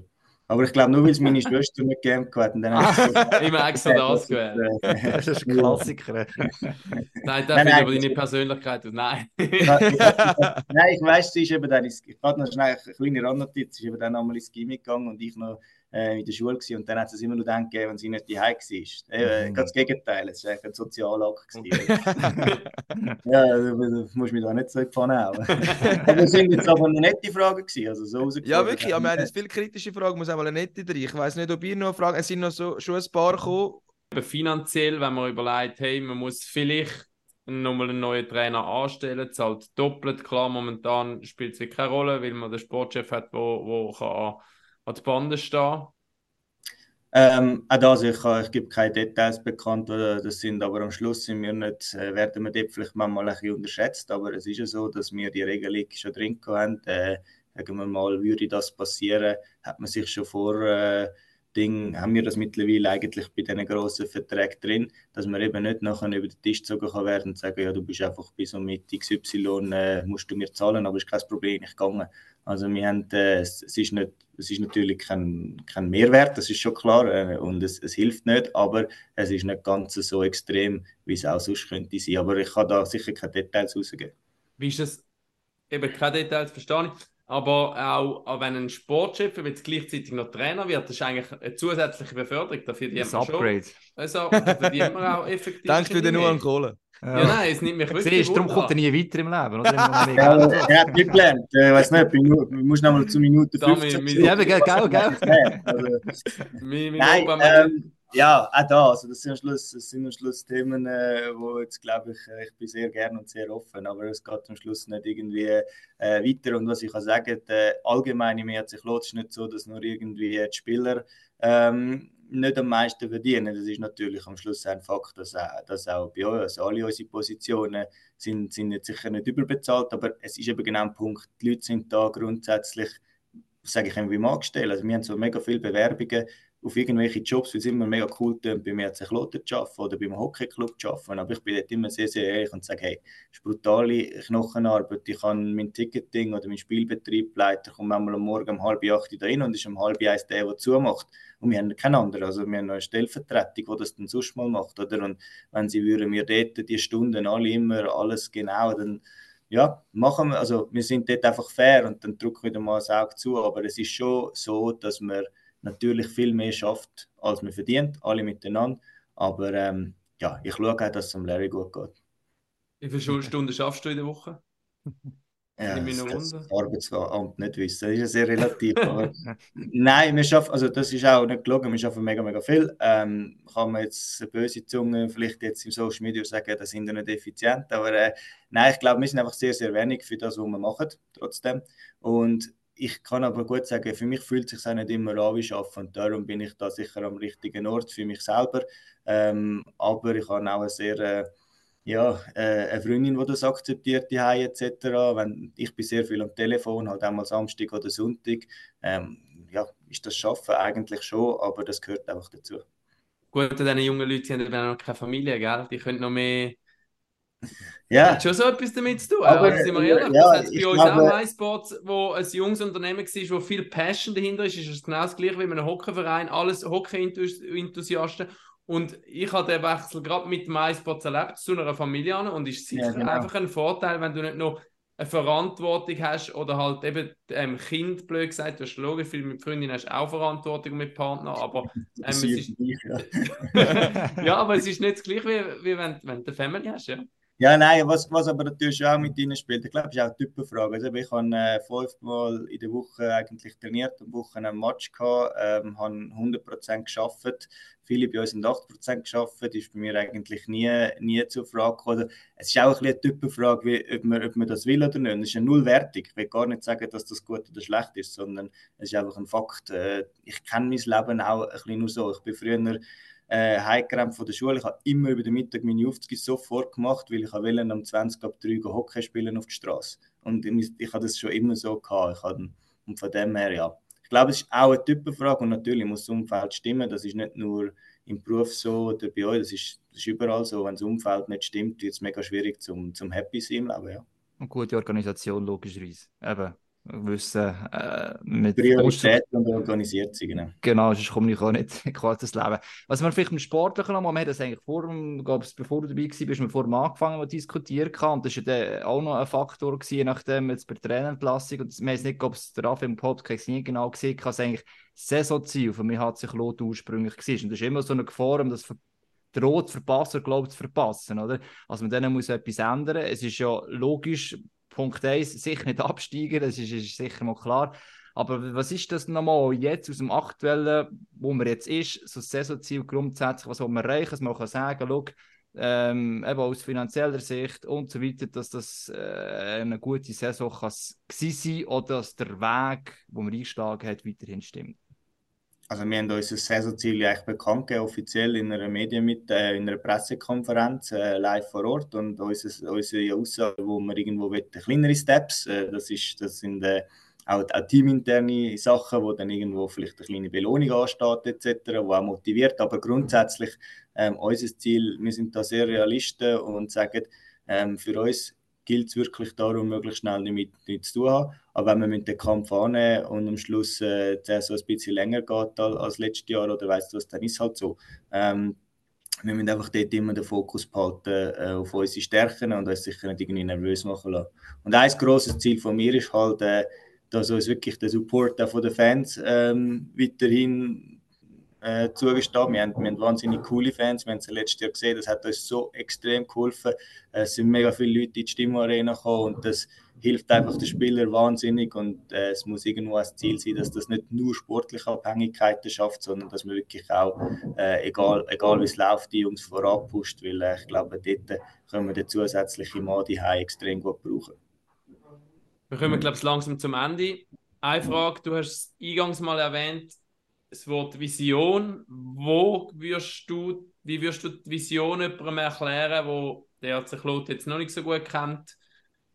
Aber ich glaube, nur weil es meine Schwester nicht gern hat. Und dann habe ich Immer extra das gewählt. äh, Das ist ein Klassiker. Nein, Nein, da finde nein, aber deine das- Persönlichkeit aus. Nein. Nein, ich weiss, sie ist eben dann ich gerade noch schnell eine kleine Randnotiz, sie ist eben dann einmal ins Gimmick gegangen und ich noch äh, in der Schule gewesen. und dann hat es immer nur dann gegeben, wenn sie nicht daheim war. Äh, Mhm. Ganz das Gegenteil, es war eigentlich ein Sozialakt. gewesen. ja, du, du musst mich da nicht so die hauen. aber es sind jetzt aber eine nette Fragen gewesen, also so ja, wirklich, haben aber wir haben jetzt viele kritische Fragen, muss auch mal eine nette drin. Ich weiß nicht, ob ihr noch Fragen, es sind noch so, schon ein paar gekommen. Finanziell, wenn man überlegt, hey, man muss vielleicht nochmal einen neuen Trainer anstellen, zahlt doppelt. Klar, momentan spielt es keine Rolle, weil man den Sportchef hat, der wo, wo kann an, die Bande stehen Ähm, auch das, ich, ich gebe keine Details bekannt, äh, das sind aber am Schluss sind wir nicht, äh, werden wir dort vielleicht manchmal ein bisschen unterschätzt, aber es ist ja so, dass wir die Regelung schon drin haben. Äh, sagen wir mal, würde das passieren, hat man sich schon vor äh, Ding, haben wir das mittlerweile eigentlich bei diesen grossen Verträgen drin, dass man eben nicht nachher über den Tisch gezogen kann werden und sagen, ja, du bist einfach bis um mit XY, äh, musst du mir zahlen, aber ist kein Problem, ich gehe. Also wir haben, äh, es, ist nicht, es ist natürlich kein, kein Mehrwert, das ist schon klar, äh, und es, es hilft nicht, aber es ist nicht ganz so extrem, wie es auch sonst könnte sein. Aber ich kann da sicher keine Details rausgeben. Wie ist das? Eben keine Details, verstehe ich. Aber auch, auch wenn ein Sportchef jetzt gleichzeitig noch Trainer wird, das ist eigentlich eine zusätzliche Beförderung. Da verdient Das man schon. Upgrade. Also, da verdient man auch effektiv. Denkst du dir nur an Kohle? Ja, nein, es nimmt mich wirklich Siehst, darum kommt er nie weiter im Leben. Oder? Noch Ja, er hat nicht gelernt, äh, ich weiß nicht, bei Minu- du musst nochmal zu Minute Da, 15. wir- wir- Ja, aber gell, gell, gell. Ja, also, Nein, ähm, ja, auch da. Also das sind am Schluss, das sind am Schluss Themen, äh, wo jetzt glaube ich, äh, ich bin sehr gern und sehr offen, aber es geht am Schluss nicht irgendwie äh, weiter. Und was ich kann sagen, der allgemeine Mehrheit sich lohnt, ist nicht so, dass nur irgendwie die Spieler ähm, nicht am meisten verdienen. Das ist natürlich am Schluss ein Fakt, dass, auch- dass auch bei uns, also alle unsere Positionen sind, sind jetzt sicher nicht überbezahlt, aber es ist eben genau ein Punkt, die Leute sind da grundsätzlich, sage ich irgendwie, angestellt. Also wir haben so mega viele Bewerbungen auf irgendwelche Jobs, weil es immer mega cool tönt, bei mir zu Kloten arbeiten oder beim Hockeyclub zu arbeiten. Aber ich bin dort immer sehr, sehr ehrlich und sage, hey, es ist brutale Knochenarbeit. Ich kann mein Ticketing oder mein Spielbetrieb leiten, komme einmal am Morgen um halb acht da rein und ist um halb eins der, der zumacht. Und wir haben keinen anderen. Also wir haben noch eine Stellvertretung, die das dann sonst mal macht. Oder? Und wenn sie würden mir dort die Stunden alle immer alles genau, dann ja, machen wir, also wir sind dort einfach fair und dann drücke ich wieder mal das Auge zu. Aber es ist schon so, dass man natürlich viel mehr schafft, als man verdient, alle miteinander. Aber ähm, ja, ich schaue auch, dass es dem Larry gut geht. Wie viele Stunden schaffst du in der Woche? Ja, das das. Arbeitsamt nicht wissen. Das ist ja sehr relativ. nein, wir schaffen, also das ist auch nicht gelogen, wir schaffen mega, mega viel. Ähm, kann man jetzt eine böse Zunge vielleicht jetzt im Social Media sagen, da sind wir nicht effizient. Aber äh, nein, ich glaube, wir sind einfach sehr, sehr wenig für das, was wir machen, trotzdem. Und ich kann aber gut sagen, für mich fühlt es sich auch nicht immer an wie Arbeiten und darum bin ich da sicher am richtigen Ort für mich selber. Ähm, aber ich habe auch eine sehr äh, ja, äh, eine Freundin, die das akzeptiert, die etc. Wenn, ich bin sehr viel am Telefon, halt einmal Samstag oder Sonntag. Ähm, ja, ist das Schaffen eigentlich schon, aber das gehört einfach dazu. Gut, diese jungen Leute die haben noch keine Familie, gell? Die können noch mehr. Ja, Hat schon so etwas damit zu tun. Aber, sind wir äh, ehrlich, ja, das hat bei uns glaube- auch MySports, wo ein junges Unternehmen war, wo viel Passion dahinter ist, ist es genau das gleiche wie in einem Hockeyverein, alles Hockey-Enthusiasten. Und ich habe den Wechsel gerade mit MySports erlebt, zu einer Familie an, und ist sicher Ja, genau. einfach ein Vorteil, wenn du nicht noch eine Verantwortung hast oder halt eben ähm, Kind, blöd gesagt, du hast logisch, viel mit Freundinnen hast auch Verantwortung mit Partner, aber ähm, es ist, ja. ja, aber es ist nicht das gleiche, wie, wie wenn, wenn du eine Family hast, ja. Ja, nein, was, was aber natürlich auch mit ihnen spielt, ich glaube, ist auch eine Typenfrage. Also ich habe äh, fünfmal in der Woche eigentlich trainiert, am Wochenende einen Match gehabt, ähm, habe 100% geschafft. Viele bei uns haben 80% geschafft, ist bei mir eigentlich nie, nie zur Frage gekommen. Es ist auch ein eine Typenfrage, wie, ob, man, ob man das will oder nicht. Es ist eine Nullwertung. Ich will gar nicht sagen, dass das gut oder schlecht ist, sondern es ist einfach ein Fakt. Äh, ich kenne mein Leben auch ein bisschen nur so. Ich bin früher äh, heimgerannt von der Schule. Ich habe immer über den Mittag meine Aufzüge sofort gemacht, weil ich wollte um 20 ab 3 Uhr Hockey spielen auf der Straße. Und ich, ich habe das schon immer so gehabt. Habe, und von dem her, ja. Ich glaube, es ist auch eine Typenfrage und natürlich muss das Umfeld stimmen. Das ist nicht nur im Beruf so oder bei euch, das ist, das ist überall so. Wenn das Umfeld nicht stimmt, wird es mega schwierig zum, zum Happy sein im Leben, ja. Eine gute Organisation, logischerweise. Eben, wissen, äh, mit Priorität und organisiert sein, genau. Genau, sonst komme ich auch nicht quasi das Leben. Was man vielleicht im Sportlichen noch mal, wir haben das eigentlich vor dem, glaub's, bevor du dabei warst, bist wir vor dem angefangen zu diskutieren und das war ja auch noch ein Faktor gewesen, nachdem jetzt bei der Trainerentlassung und wir haben nicht, ob es der Raff im Podcast nie genau gesehen hat, dass eigentlich Saisonziel von mir hat sich Lot ursprünglich war und das ist immer so eine Gefahr, um das droht zu verpassen, glaubt zu verpassen, oder? Also mit denen muss etwas ändern. Es ist ja logisch, Punkt 1, sicher nicht absteigen, das ist, ist, sicher mal klar. Aber was ist das nochmal jetzt aus dem aktuellen, wo man jetzt ist, so das Saisonziel grundsätzlich, was man erreichen, dass man kann sagen, schau, ähm, eben aus finanzieller Sicht und so weiter, dass das äh, eine gute Saison kann sein oder dass der Weg, wo man eingeschlagen hat, weiterhin stimmt? Also wir haben unser Saisonziel eigentlich bekannt gegeben, offiziell in einer Medien mit, äh, in einer Pressekonferenz äh, live vor Ort und unsere, unsere Aussage, wo wir irgendwo wollen, kleinere Steps, äh, das, ist, das sind äh, auch, auch teaminterne Sachen, wo dann irgendwo vielleicht eine kleine Belohnung ansteht etc., wo auch motiviert, aber grundsätzlich ähm, unser Ziel, wir sind da sehr Realisten und sagen, ähm, für uns gilt es wirklich darum, möglichst schnell damit nichts zu tun haben. Aber wenn man den Kampf annehmen und am Schluss äh, der so ein bisschen länger geht als letztes Jahr oder weißt du was, dann ist halt so. Ähm, wir müssen einfach dort immer den Fokus behalten äh, auf unsere Stärken und uns sicher nicht irgendwie nervös machen lassen. Und ein grosses Ziel von mir ist halt, äh, dass uns wirklich der Support den Fans ähm, weiterhin äh, zugestanden. Wir haben, wir haben wahnsinnig coole Fans, wir haben es letztes Jahr gesehen, das hat uns so extrem geholfen. Äh, es sind mega viele Leute in die Stimmarena gekommen und das hilft einfach den Spielern wahnsinnig und äh, es muss irgendwo ein Ziel sein, dass das nicht nur sportliche Abhängigkeiten schafft, sondern dass man wirklich auch, äh, egal, egal wie es läuft, die Jungs vorab pusht, weil äh, ich glaube, dort können wir den zusätzlichen Mann die extrem gut brauchen. Wir kommen, glaube ich, langsam zum Ende. Eine Frage, du hast es eingangs mal erwähnt, das Wort Vision. Wo wirst du, wie wirst du die Vision jemandem erklären, wo der sich Lot jetzt noch nicht so gut kennt,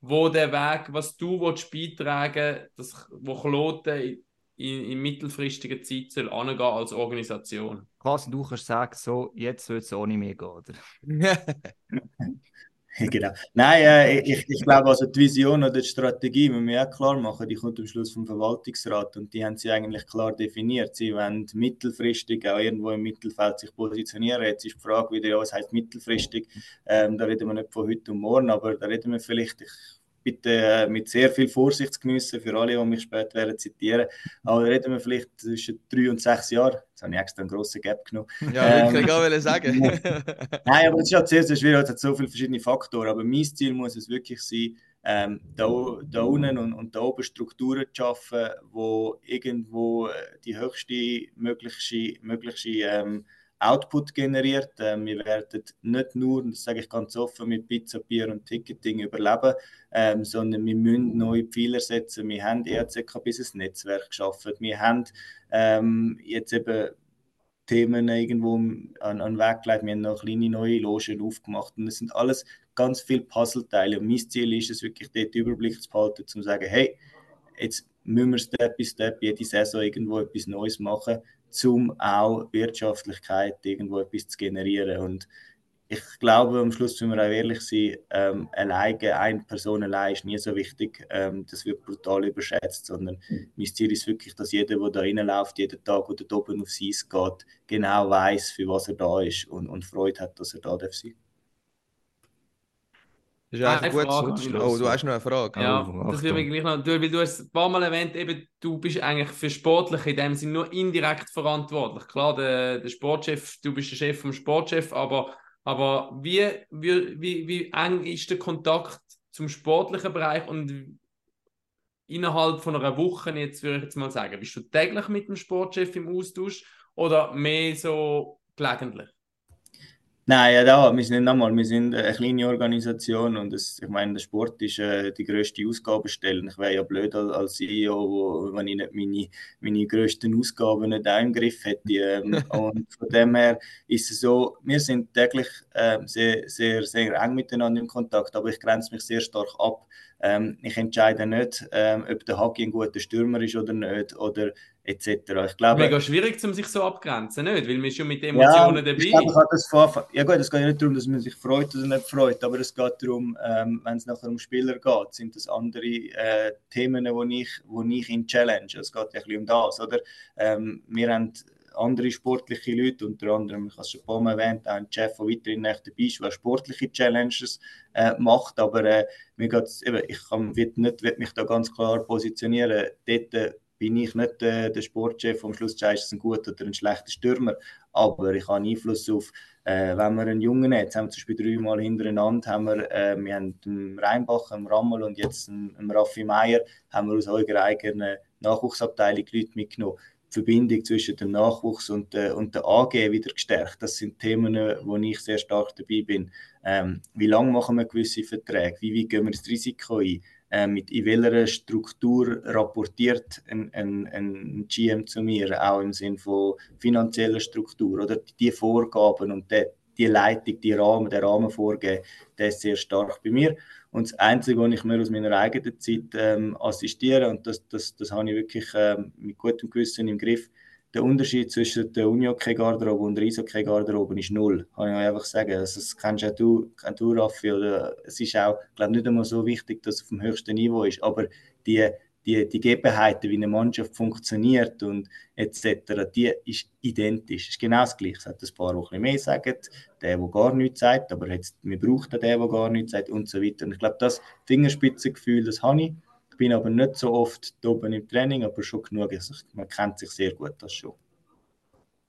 wo der Weg, was du willst, beitragen dass wo Kloten in, in mittelfristiger Zeit soll angehen als Organisation? Quasi du kannst sagen, so, jetzt wird es ohne mehr gehen, oder? genau. Nein, äh, ich, ich glaube, also die Vision oder die Strategie müssen wir auch klar machen. Die kommt am Schluss vom Verwaltungsrat und die haben sie eigentlich klar definiert. Sie wollen mittelfristig auch irgendwo im Mittelfeld sich positionieren. Jetzt ist die Frage wieder, was heißt mittelfristig? Ähm, da reden wir nicht von heute und morgen, aber da reden wir vielleicht, ich bitte äh, mit sehr viel Vorsicht genießen für alle, die mich später werden zitieren. Aber reden wir vielleicht zwischen drei und sechs Jahren. Jetzt habe ich extra einen grossen Gap genommen. Ja, ähm, ich kann sagen. Nein, aber es ist halt sehr, sehr schwierig. Es hat so viele verschiedene Faktoren. Aber mein Ziel muss es wirklich sein, ähm, da, da unten und, und da oben Strukturen zu schaffen, wo irgendwo äh, die höchste mögliche, mögliche ähm, Output generiert. Ähm, wir werden nicht nur, das sage ich ganz offen, mit Pizza, Bier und Ticketing überleben, ähm, sondern wir müssen neue Pfeiler setzen. Wir haben ERCK bis ein Netzwerk geschaffen. Wir haben ähm, jetzt eben Themen irgendwo an, an Weg gelegt. Wir haben noch kleine neue Logen aufgemacht. Und das sind alles ganz viele Puzzleteile. Und mein Ziel ist es wirklich, dort Überblick zu behalten, zu sagen, hey, jetzt müssen wir Step by Step jede Saison irgendwo etwas Neues machen, um auch Wirtschaftlichkeit irgendwo etwas zu generieren. Und ich glaube, am Schluss, wenn wir auch ehrlich sein, ähm, alleine, eine Person allein ist nie so wichtig. Ähm, das wird brutal überschätzt, sondern mein Ziel ist wirklich, dass jeder, der da reinläuft, jeden Tag oder oben aufs Eis geht, genau weiß, für was er da ist und, und Freude hat, dass er da darf sein das ist eigentlich gut. Frage, oh, du hast noch eine Frage. Ja, oh, das würde mich gleich noch. Du, weil du hast ein paar Mal erwähnt, eben, du bist eigentlich für Sportliche in dem Sinne nur indirekt verantwortlich. Klar, der, der Sportchef, du bist der Chef vom Sportchef, aber Aber wie, wie, wie, wie eng ist der Kontakt zum sportlichen Bereich und innerhalb von einer Woche, jetzt würde ich jetzt mal sagen, bist du täglich mit dem Sportchef im Austausch oder mehr so gelegentlich? Nein, ja, da, wir sind nicht nochmal, wir sind eine kleine Organisation und das, ich meine, der Sport ist äh, die grösste Ausgabenstelle. Ich wäre ja blöd als, als CEO, wenn ich nicht meine, meine grössten Ausgaben nicht auch im Griff hätte. Ähm, und von dem her ist es so, wir sind täglich ähm, sehr, sehr, sehr eng miteinander in Kontakt, aber ich grenze mich sehr stark ab. Ähm, ich entscheide nicht, ähm, ob der Hagi ein guter Stürmer ist oder nicht oder etc. Ich glaube, Mega schwierig, um sich so abgrenzen, nicht? Weil man schon mit Emotionen ja, dabei. Ich glaube, ich das vor, ja gut, es geht ja nicht darum, dass man sich freut oder nicht freut, aber es geht darum, ähm, wenn es nachher um Spieler geht, sind das andere äh, Themen, wo ich, wo ich ihn challenge. Es geht ja ein bisschen um das, oder? Ähm, wir haben andere sportliche Leute, unter anderem, ich habe es schon ein paar Mal erwähnt, auch ein Chef, der weiterhin dabei ist, der sportliche Challenges äh, macht, aber äh, mir geht's, eben, ich kann, will nicht, will mich da ganz klar positionieren. Dort äh, bin ich nicht äh, der Sportchef, am Schluss ist es ein guter oder ein schlechter Stürmer, aber ich habe Einfluss auf, äh, wenn wir einen Jungen haben, jetzt haben wir zum Beispiel dreimal hintereinander, haben wir, äh, wir haben den Rheinbach, den Rammel und jetzt einen, einen Raffi Meier, haben wir aus eurer eigenen Nachwuchsabteilung Leute mitgenommen. Die Verbindung zwischen dem Nachwuchs und, äh, und der AG wieder gestärkt. Das sind Themen, wo ich sehr stark dabei bin. Ähm, wie lange machen wir gewisse Verträge? Wie weit gehen wir das Risiko ein? Äh, mit in welcher Struktur rapportiert ein, ein, ein GM zu mir, auch im Sinne von finanzieller Struktur oder die Vorgaben und die, die Leitung, die Rahmen, der Rahmen vorgeben, der ist sehr stark bei mir. Und das Einzige, was ich mir aus meiner eigenen Zeit ähm, assistiere, und das, das, das habe ich wirklich ähm, mit gutem Gewissen im Griff, der Unterschied zwischen der Unihockey-Garderobe und der Eishockey-Garderobe ist null, kann ich einfach sagen. Also, das kennst ja du, kennst du, Raffi, oder es ist auch, glaube nicht einmal so wichtig, dass es auf dem höchsten Niveau ist, aber die, die, die Gegebenheiten, wie eine Mannschaft funktioniert und etc., die ist identisch. Es ist genau das Gleiche. Es hat ein paar, die mehr sagen, der, der gar nichts sagt, aber jetzt, wir brauchen den, der gar nichts sagt und so weiter. Und ich glaube, das Fingerspitzengefühl, das habe ich. Ich bin aber nicht so oft da oben im Training, aber schon genug. Also, man kennt sich sehr gut, das schon.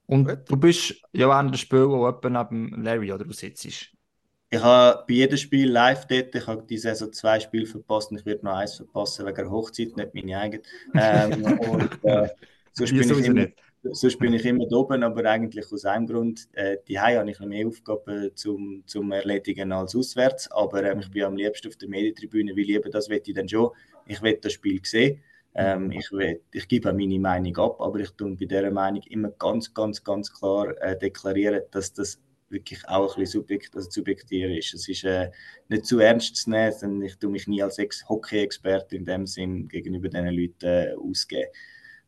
Und du bist ja während des Spiels auch etwa neben Larry, oder du sitzt? Ich habe bei jedem Spiel live dort, ich habe diese Saison zwei Spiele verpasst und ich werde noch eins verpassen wegen der Hochzeit, nicht meine eigene. Ähm, und, äh, sonst, bin ich immer, sonst bin ich immer da oben, aber eigentlich aus einem Grund. Äh, die habe ich mehr Aufgaben zum, zum Erledigen als auswärts, aber ähm, ich bin am liebsten auf der Medientribüne, weil ich eben das will ich dann schon. Ich will das Spiel sehen. Ähm, ich, will, ich gebe meine Meinung ab, aber ich tue bei dieser Meinung immer ganz, ganz, ganz klar äh, deklarieren, dass das wirklich auch ein bisschen subjekt, also subjektiv ist. Es ist äh, nicht zu ernst zu nehmen, denn ich tue mich nie als Hockey-Experte in dem Sinn gegenüber diesen Leuten äh, ausgeben.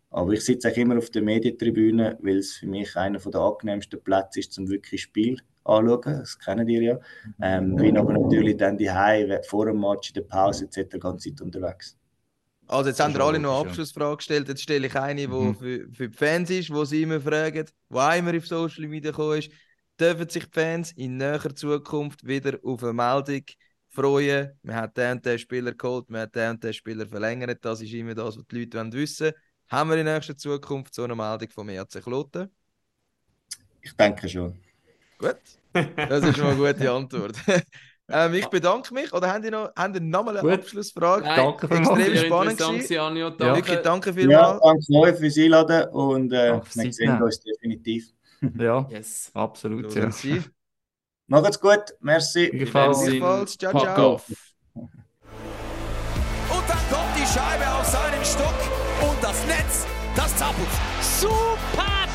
Aber ich sitze auch immer auf der Medientribüne, weil es für mich einer der angenehmsten Plätze ist, zum wirklich Spiel anschauen. Das kennen ihr ja. Ähm, bin aber natürlich dann die vor dem Match, in der Pause etc. die ganze Zeit unterwegs. Also jetzt haben wir alle noch eine Abschlussfrage gestellt. Jetzt stelle ich eine, die mhm. für, für die Fans ist, wo sie immer fragen, wo auch immer auf Social Media gekommen ist dürfen sich die Fans in näher Zukunft wieder auf eine Meldung freuen. Wir haben den und den Spieler geholt, wir haben den und den Spieler verlängert. Das ist immer das, was die Leute wissen wollen. Haben wir in nächster Zukunft so eine Meldung vom ERC Kloten? Ich denke schon. Gut, das ist schon eine gute Antwort. ähm, ich bedanke mich. Oder haben die noch, haben die noch mal eine Gut. Abschlussfrage? Nein, danke Extrem spannend. Anjo, danke. Wirklich, danke vielmals. Ja, danke euch fürs Einladen und äh, wir sehen uns definitiv. Ja, yes. absolut. So ja. Macht's gut, merci. Gleichfalls. Ciao, ciao. Und dann kommt die Scheibe auf seinen Stock und das Netz, das zappelt. Super